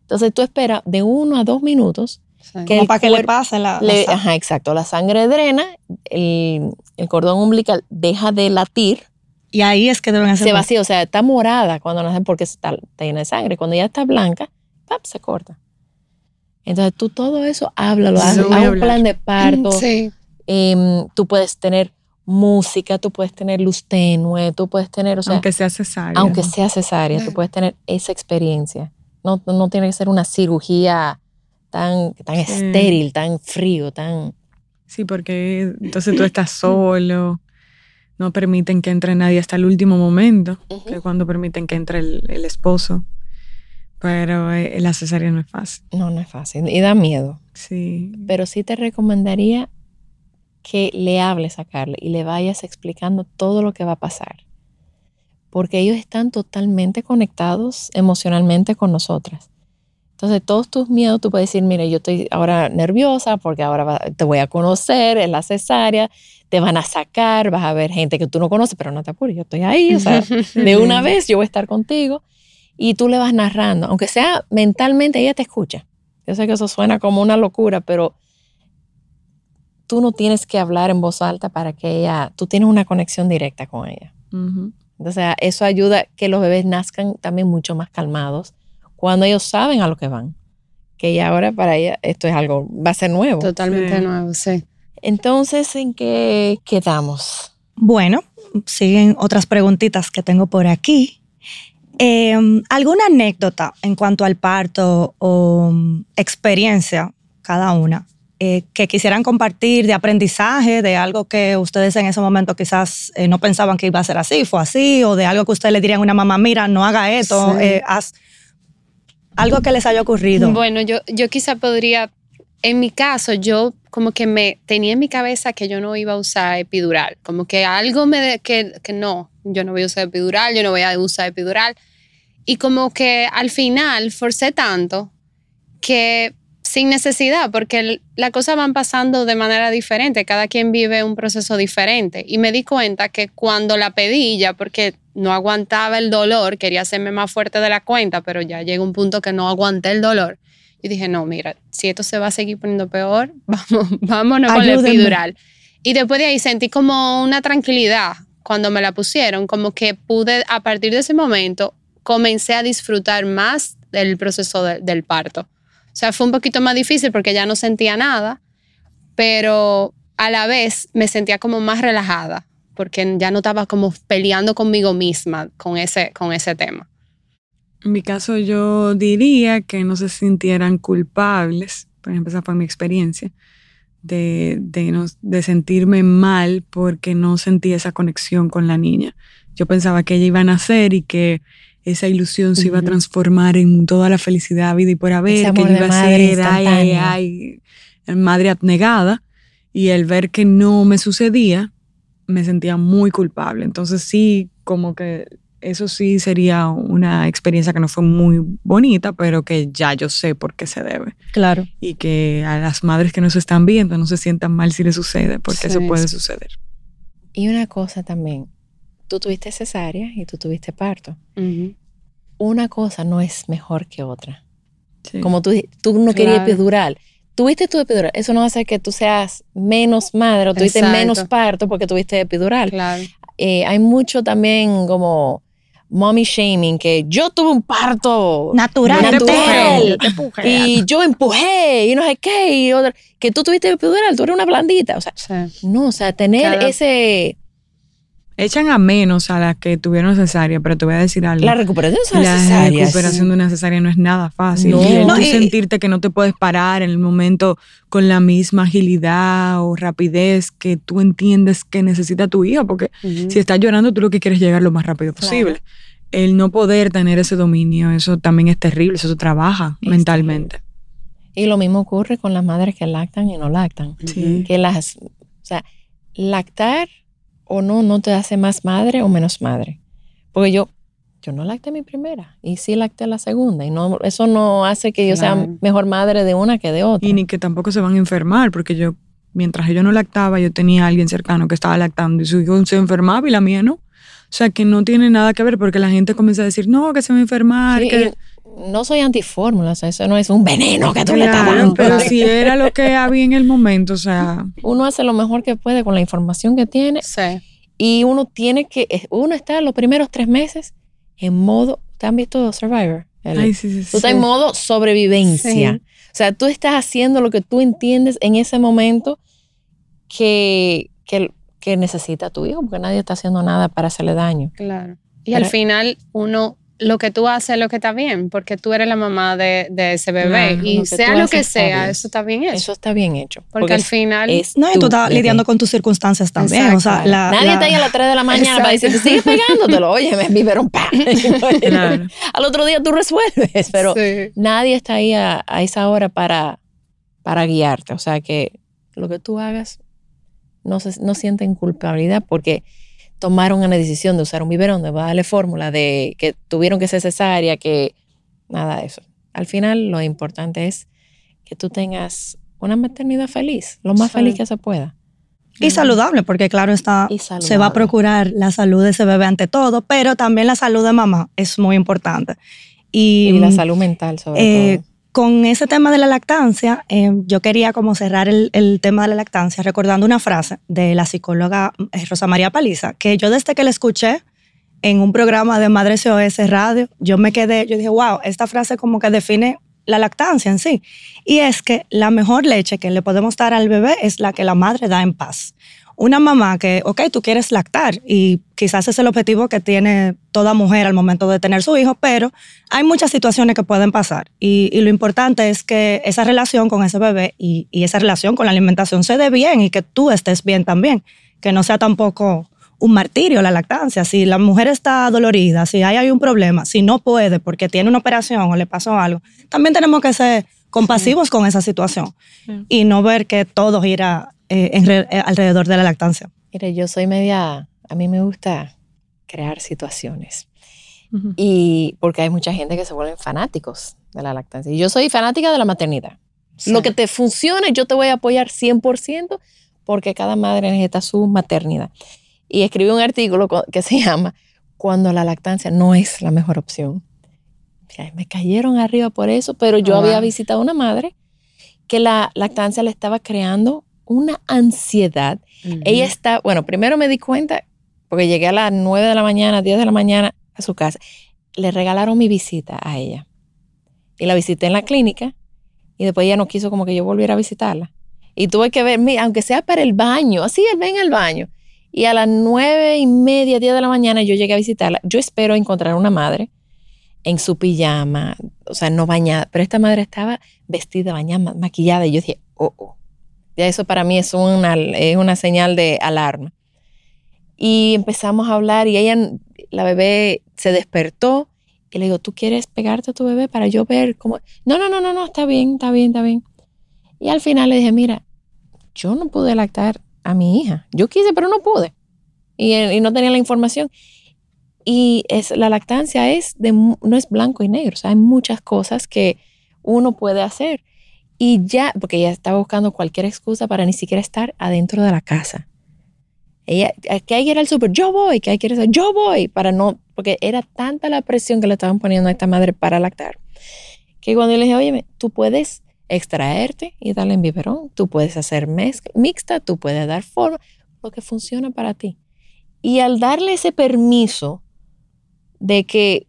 Entonces tú esperas de uno a dos minutos sí. que para que le pase la. le- sangre. ajá, exacto. La sangre drena, el, el cordón umbilical deja de latir, Y ahí es que deben hacer. se vacía, o sea, está morada cuando nace porque está, está llena de sangre. Cuando ya está blanca, ¡pap! se corta. Entonces tú todo eso háblalo, haz, voy a haz un plan de parto. Sí. em, tú puedes tener música, tú puedes tener luz tenue, tú puedes tener, o sea, aunque sea cesárea. aunque sea cesárea, tú puedes tener esa experiencia. No, no tiene que ser una cirugía tan, tan Sí. estéril, tan frío, tan... Sí, porque entonces tú estás solo, no permiten que entre nadie hasta el último momento, que es cuando permiten que entre el, el esposo. Pero eh, la cesárea no es fácil. No, no es fácil y da miedo. Sí. Pero sí te recomendaría que le hables a Carla y le vayas explicando todo lo que va a pasar. Porque ellos están totalmente conectados emocionalmente con nosotras. Entonces, todos tus miedos, tú puedes decir, mire, yo estoy ahora nerviosa porque ahora va- te voy a conocer, es la cesárea, te van a sacar, vas a ver gente que tú no conoces, pero no te apures, yo estoy ahí, o sea, de una vez yo voy a estar contigo y tú le vas narrando, aunque sea mentalmente, ella te escucha. Yo sé que eso suena como una locura, pero tú no tienes que hablar en voz alta para que ella, tú tienes una conexión directa con ella. Entonces, eso ayuda a que los bebés nazcan también mucho más calmados cuando ellos saben a lo que van. Que ya ahora para ella esto es algo, va a ser nuevo. Totalmente Sí. nuevo, sí. Entonces, ¿en qué quedamos? Bueno, siguen otras preguntitas que tengo por aquí. Eh, ¿Alguna anécdota en cuanto al parto o mm, experiencia, cada una, eh, que quisieran compartir de aprendizaje, de algo que ustedes en ese momento quizás eh, no pensaban que iba a ser así, fue así, o de algo que ustedes le dirían a una mamá, mira, no haga esto, Sí. eh, haz algo que les haya ocurrido? Bueno, yo, yo quizá podría, en mi caso, yo como que me tenía en mi cabeza que yo no iba a usar epidural, como que algo me de, que, que no, yo no voy a usar epidural, yo no voy a usar epidural. Y como que al final forcé tanto que sin necesidad, porque las cosas van pasando de manera diferente, cada quien vive un proceso diferente. Y me di cuenta que cuando la pedí ya, porque no aguantaba el dolor, quería hacerme más fuerte de la cuenta, pero ya llegó un punto que no aguanté el dolor. Yo dije, no, mira, si esto se va a seguir poniendo peor, vamos, vámonos con la Ayúdenme. epidural. Y después de ahí sentí como una tranquilidad cuando me la pusieron, como que pude, a partir de ese momento, comencé a disfrutar más del proceso de- del parto. O sea, fue un poquito más difícil porque ya no sentía nada, pero a la vez me sentía como más relajada porque ya no estaba como peleando conmigo misma con ese, con ese tema. En mi caso, yo diría que no se sintieran culpables, por ejemplo, esa fue mi experiencia, de, de, no- de sentirme mal porque no sentí esa conexión con la niña. Yo pensaba que ella iba a nacer y que esa ilusión se iba a transformar en toda la felicidad, vida y por haber, que iba a ser, ay, ay, ay, madre abnegada. Y el ver que no me sucedía, me sentía muy culpable. Entonces sí, como que eso sí sería una experiencia que no fue muy bonita, pero que ya yo sé por qué se debe. Claro. Y que a las madres que nos están viendo no se sientan mal si les sucede, porque eso Sí, puede sí. suceder. Y una cosa también, tú tuviste cesárea y tú tuviste parto. Una cosa no es mejor que otra. Sí. Como tú, tú no querías Claro. epidural. Tuviste tu epidural. Eso no hace que tú seas menos madre o tuviste Exacto. menos parto porque tuviste epidural. Claro. Eh, hay mucho también como mommy shaming, que yo tuve un parto Natural, natural. te empujé. y yo empujé y no sé qué. Y otra- que tú tuviste epidural, tú eres una blandita. O sea, Sí. no, o sea, tener ese... Echan a menos a las que tuvieron cesárea, pero te voy a decir algo. La recuperación de La las cesáreas. recuperación de una cesárea no es nada fácil. No. Y el No, tú y- sentirte que no te puedes parar en el momento con la misma agilidad o rapidez que tú entiendes que necesita tu hija, porque Ujú. si estás llorando, tú lo que quieres es llegar lo más rápido Claro. posible. El no poder tener ese dominio, eso también es terrible, eso trabaja Es mentalmente. Y lo mismo ocurre con las madres que lactan y no lactan. Sí. Que las, o sea, lactar o no, no te hace más madre o menos madre. Porque yo, yo no lacté mi primera y sí lacté la segunda. Y no, eso no hace que yo sea mejor madre de una que de otra. Y ni que tampoco se van a enfermar, porque yo, mientras yo no lactaba, yo tenía a alguien cercano que estaba lactando y su hijo se enfermaba y la mía no. O sea, que no tiene nada que ver porque la gente comienza a decir, no, que se va a enfermar. Sí, que... no soy antifórmula, o sea, eso no es un veneno que tú le estás dando. pero si era lo que había en el momento, o sea, Uno hace lo mejor que puede con la información que tiene Sí. y uno tiene que, uno está los primeros tres meses en modo, ¿te han visto Survivor? El- ay, sí, sí, Tú estás en modo sobrevivencia. Sí. O sea, tú estás haciendo lo que tú entiendes en ese momento que, que, que necesita tu hijo, porque nadie está haciendo nada para hacerle daño. Claro. Y Pero- al final uno, lo que tú haces es lo que está bien, porque tú eres la mamá de, de ese bebé. Claro, y lo sea lo que sea, bien. eso está bien hecho. Eso está bien hecho. porque, al final, es No, y tú estás bebé. lidiando con tus circunstancias también. Exacto. O sea, la, Nadie la- está ahí a las 3 de la mañana para decirte, sigue pegándotelo. Oye, me vivieron pa. Claro. Al otro día tú resuelves, pero Sí. nadie está ahí a, a esa hora para, para guiarte. O sea que lo que tú hagas no, se, no sienten culpabilidad porque tomaron una decisión de usar un biberón, de darle fórmula, de que tuvieron que ser cesárea, que nada de eso. Al final lo importante es que tú tengas una maternidad feliz, lo más Sí. feliz que se pueda. y saludable, porque claro está, se va a procurar la salud de ese bebé ante todo, pero también la salud de mamá es muy importante. Y, Y la salud mental sobre eh, todo. Con ese tema de la lactancia, eh, yo quería como cerrar el, tema de la lactancia recordando una frase de la psicóloga eh, Rosa María Paliza, que yo desde que la escuché en un programa de Madre SOS Radio, yo me quedé, yo dije, wow, esta frase como que define la lactancia en sí. Y es que la mejor leche que le podemos dar al bebé es la que la madre da en paz. Una mamá que, ok, tú quieres lactar y quizás es el objetivo que tiene toda mujer al momento de tener su hijo, pero hay muchas situaciones que pueden pasar. Y, y lo importante es que esa relación con ese bebé y, y esa relación con la alimentación se dé bien y que tú estés bien también, que no sea tampoco un martirio la lactancia. Si la mujer está dolorida, si hay, hay un problema, si no puede porque tiene una operación o le pasó algo, también tenemos que ser compasivos con esa situación y no ver que todo gira eh, en re- eh, alrededor de la lactancia. Mire, yo soy media, a mí me gusta crear situaciones. Ujú. Y porque hay mucha gente que se vuelven fanáticos de la lactancia. Y yo soy fanática de la maternidad. Lo que te funcione, yo te voy a apoyar 100% porque cada madre necesita su maternidad. Y escribí un artículo que se llama Cuando la lactancia no es la mejor opción. Mira, me cayeron arriba por eso, pero yo Oh, había wow. visitado una madre que la lactancia le estaba creando una ansiedad ella está, bueno, primero me di cuenta, porque llegué a las 9 de la mañana, 10 de la mañana a su casa, le regalaron mi visita a ella. Y la visité en la clínica y después ella no quiso como que yo volviera a visitarla. Y tuve que ver, aunque sea para el baño, así él ven al baño. Y a las nueve y media, 10 de la mañana yo llegué a visitarla. Yo espero encontrar una madre en su pijama, o sea, no bañada, pero esta madre estaba vestida, bañada, ma- maquillada. Y yo dije, oh, oh. Ya eso para mí es una, es una señal de alarma. Y empezamos a hablar y ella, la bebé se despertó y le digo, ¿tú quieres pegarte a tu bebé para yo ver cómo? No, no, no, no, no, está bien, está bien, está bien. Y al final le dije, mira, yo no pude lactar a mi hija. Yo quise, pero no pude. Y, no tenía la información. Y es, la lactancia es de, no es blanco y negro. O hay muchas cosas que uno puede hacer. Y ya, porque ella estaba buscando cualquier excusa para ni siquiera estar adentro de la casa. Ella, que hay que ir al súper, yo voy, que hay que ir al yo voy, para no, porque era tanta la presión que le estaban poniendo a esta madre para lactar, que cuando yo le dije, oye, tú puedes extraerte y darle en biberón, tú puedes hacer mezcla, mixta, tú puedes dar forma, lo que funciona para ti. Y al darle ese permiso de que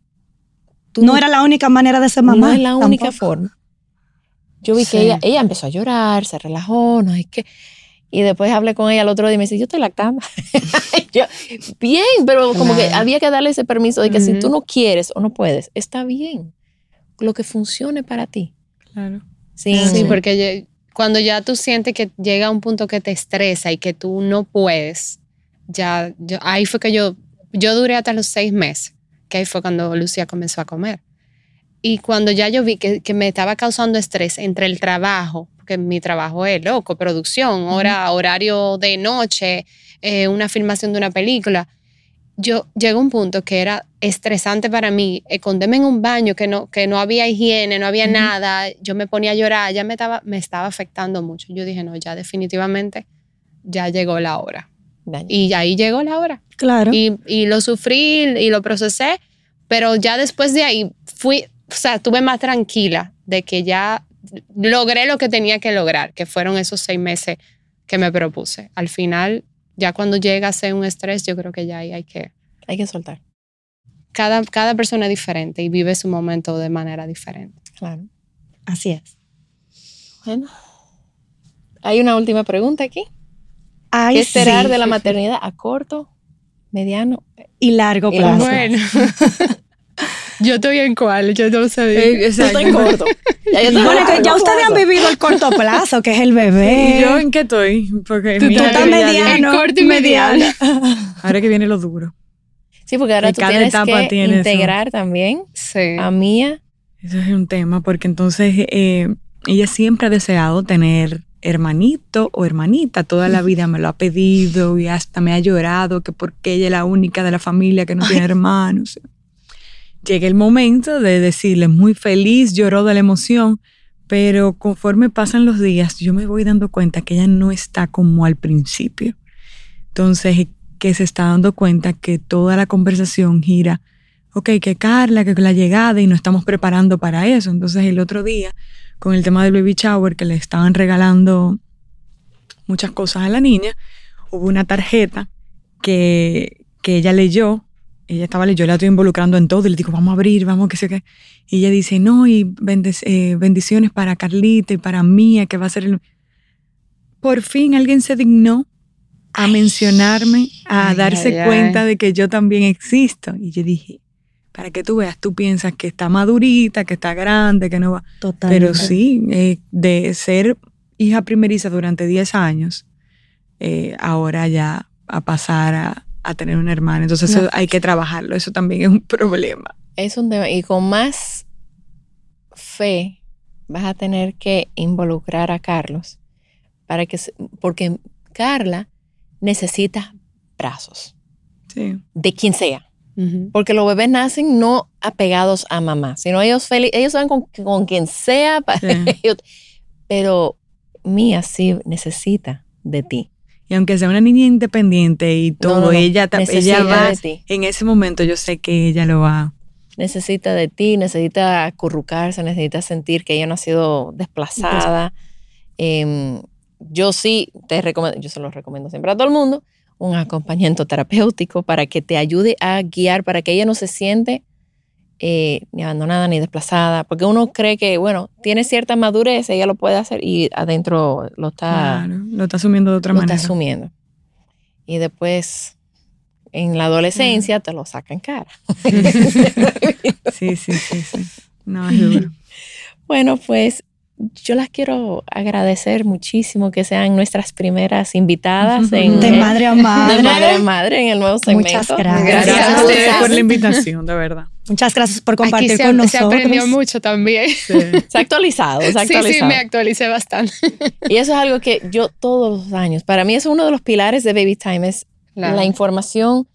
tú No era la única manera de ser mamá. no es la única tampoco. forma. Yo vi Sí. que ella, ella empezó a llorar, se relajó, no es que. Y después hablé con ella el otro día y me dice, yo estoy lactando. Yo, bien, pero como que había que darle ese permiso de que si tú no quieres o no puedes, está bien. Lo que funcione para ti. Claro. Sí, Sí, porque cuando ya tú sientes que llega un punto que te estresa y que tú no puedes, ya, yo- ahí fue que yo, yo duré hasta los seis meses, que ahí fue cuando Lucía comenzó a comer. Y cuando ya yo vi que, que me estaba causando estrés entre el trabajo, porque mi trabajo es loco, producción, hora, horario de noche, eh, una filmación de una película, yo llegó un punto que era estresante para mí, esconderme en un baño que no, que no había higiene, no había nada, yo me ponía a llorar, ya me estaba, me estaba afectando mucho. Yo dije, no, ya definitivamente ya llegó la hora. Y ahí llegó la hora. Claro. Y, y lo sufrí y lo procesé, pero ya después de ahí fui, o sea, estuve más tranquila de que ya logré lo que tenía que lograr, que fueron esos seis meses que me propuse. Al final, ya cuando llega a ser un estrés, yo creo que ya ahí hay que... Hay que soltar. Cada, cada persona es diferente y vive su momento de manera diferente. Claro. Así es. Bueno. Hay una última pregunta aquí. Ay, ¿Qué esperar sí. de la maternidad a corto, mediano? Y largo Y plazo. yo estoy en cuál, yo no sé. Eh, exacto. Estoy corto. Ya, yo estoy Bueno, en que ya corto ustedes han vivido el corto plazo, que es el bebé. ¿Y yo en qué estoy? Porque Tú mira estás mediano. Corto y mediano. Ahora que viene lo duro. Sí, porque ahora tú cada tienes etapa que tiene eso. integrar también Sí. a Mía. Eso es un tema, porque entonces eh, ella siempre ha deseado tener hermanito o hermanita, toda la vida me lo ha pedido y hasta me ha llorado que porque ella es la única de la familia que no tiene hermanos. Llega el momento de decirle, muy feliz, lloró de la emoción, pero conforme pasan los días, yo me voy dando cuenta que ella no está como al principio. Entonces, que se está dando cuenta que toda la conversación gira ok, que Carla, que la llegada y nos estamos preparando para eso. Entonces el otro día, con el tema del baby shower, que le estaban regalando muchas cosas a la niña, hubo una tarjeta que, que ella leyó, ella estaba yo la estoy involucrando en todo, y le digo, vamos a abrir, vamos, que sé qué. Y ella dice, no, y bendic- eh, bendiciones para Carlita y para Mía, que va a ser el... Por fin alguien se dignó a mencionarme, a Ay, darse ay, cuenta de que yo también existo. Y yo dije, para que tú veas, tú piensas que está madurita, que está grande, que no va. Totalmente. Pero sí, eh, de ser hija primeriza durante 10 años, eh, ahora ya a pasar a, a tener una hermana. Entonces eso No. hay que trabajarlo, eso también es un problema. Es un tema. Y con más fe vas a tener que involucrar a Carlos para que se- porque Carla necesita brazos Sí. de quien sea. Porque los bebés nacen no apegados a mamá, sino ellos feliz, ellos van con, con quien sea, para Sí. ellos. pero Mía sí necesita de ti. Y aunque sea una niña independiente y todo, no, no. ella, ella va, de ti. en ese momento yo sé que ella lo va. Necesita de ti, necesita acurrucarse, necesita sentir que ella no ha sido desplazada. Em, yo sí te recomiendo, yo se lo recomiendo siempre a todo el mundo, un acompañamiento terapéutico para que te ayude a guiar, para que ella no se siente eh, ni abandonada ni desplazada, porque uno cree que, bueno, tiene cierta madurez, ella lo puede hacer y adentro lo está, Claro, lo está asumiendo de otra lo está manera. asumiendo. Y después, en la adolescencia, te lo saca en cara. Sí, sí, sí, sí. No, es duro. Bueno, pues yo las quiero agradecer muchísimo que sean nuestras primeras invitadas en, De madre a de madre. madre a madre en el nuevo segmento. Muchas gracias. Gracias, por la invitación, de verdad. Muchas gracias por Aquí compartir se, con se nosotros. aprendió mucho también. Sí. Se ha actualizado, se ha Sí, sí, me actualicé bastante. Y eso es algo que yo todos los años, para mí es uno de los pilares de Baby Time, es Claro. la información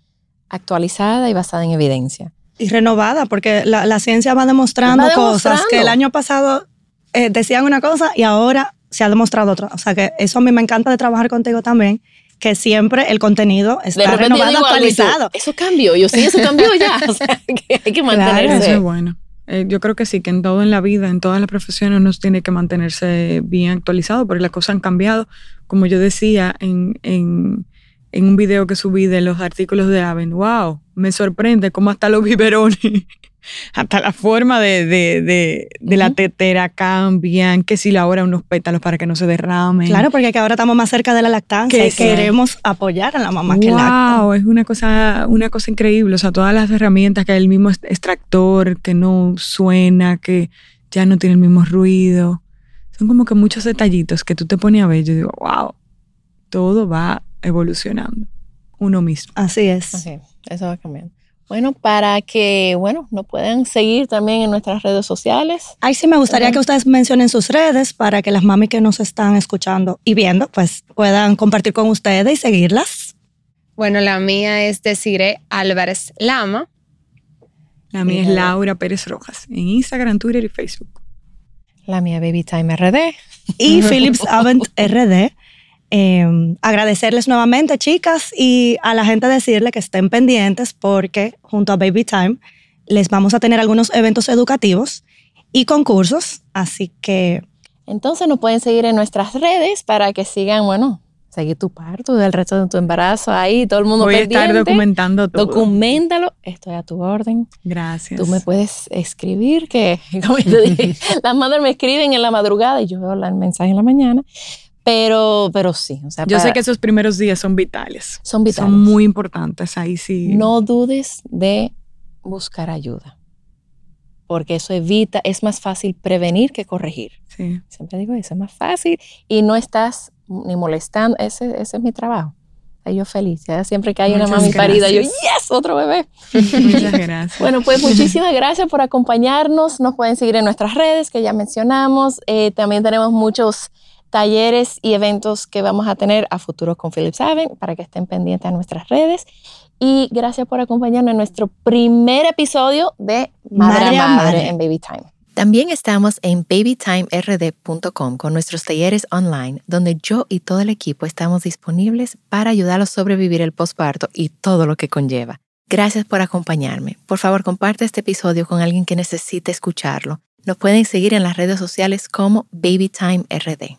actualizada y basada en evidencia. Y renovada, porque la, la ciencia va demostrando, Va cosas que el año pasado eh, decían una cosa y ahora se ha demostrado otra. O sea que eso a mí me encanta de trabajar contigo también, que siempre el contenido está renovado, digo tú, actualizado. Eso cambió, yo sí, eso cambió ya. O sea, que hay que Eso mantenerse. es bueno. Eh, yo creo que sí, que en todo en la vida, en todas las profesiones, uno tiene que mantenerse bien actualizado porque las cosas han cambiado. Como yo decía en, en, en un video que subí de los artículos de Aven, wow, me sorprende cómo hasta los biberones, hasta la forma de, de, de, de la tetera cambian, que si la hora unos pétalos para que no se derramen. Claro, porque que ahora estamos más cerca de la lactancia Que y queremos apoyar a la mamá que lacta. Wow, es una cosa, una cosa increíble. O sea, todas las herramientas que hay, el mismo extractor que no suena, que ya no tiene el mismo ruido. Son como que muchos detallitos que tú te pones a ver. Yo digo, wow, todo va evolucionando. Uno mismo. Así es. Eso va cambiando. Bueno, para que, bueno, nos puedan seguir también en nuestras redes sociales. Ahí sí me gustaría que ustedes mencionen sus redes para que las mami que nos están escuchando y viendo, pues puedan compartir con ustedes y seguirlas. Bueno, la mía es Desiree Álvarez Lama. La mía es Laura Pérez Rojas en Instagram, Twitter y Facebook. La mía Baby Time RD. Y Philips Avent RD. Eh, agradecerles nuevamente, chicas, y a la gente decirle que estén pendientes porque junto a Baby Time les vamos a tener algunos eventos educativos y concursos. Así que Entonces nos pueden seguir en nuestras redes para que sigan, bueno, seguir tu parto, del resto de tu embarazo ahí, todo el mundo Voy a estar documentando todo. Documentalo, estoy a tu orden. Gracias. Tú me puedes escribir, que como te dije, las madres me escriben en la madrugada y yo veo el mensaje en la mañana. Pero, pero sí, o sea, Yo sé para- que esos primeros días son vitales. son vitales. Son muy importantes. Ahí sí. No dudes de buscar ayuda, porque eso evita, es más fácil prevenir que corregir. Sí. Siempre digo eso, es más fácil y no estás ni molestando, ese, ese es mi trabajo. Yo feliz, ya siempre que hay una Muchas mami parida, yo, gracias. yes, otro bebé. Muchas gracias. Bueno, pues muchísimas gracias por acompañarnos. Nos pueden seguir en nuestras redes que ya mencionamos. Eh, también tenemos muchos talleres y eventos que vamos a tener a futuro con Philips Haven para que estén pendientes a nuestras redes. Y gracias por acompañarnos en nuestro primer episodio de Madre, Madre a a Madre, Madre. en Baby Time. También estamos en babytimerd.com con nuestros talleres online, donde yo y todo el equipo estamos disponibles para ayudarlos a sobrevivir el posparto y todo lo que conlleva. Gracias por acompañarme. Por favor, comparte este episodio con alguien que necesite escucharlo. Nos pueden seguir en las redes sociales como BabyTimeRD.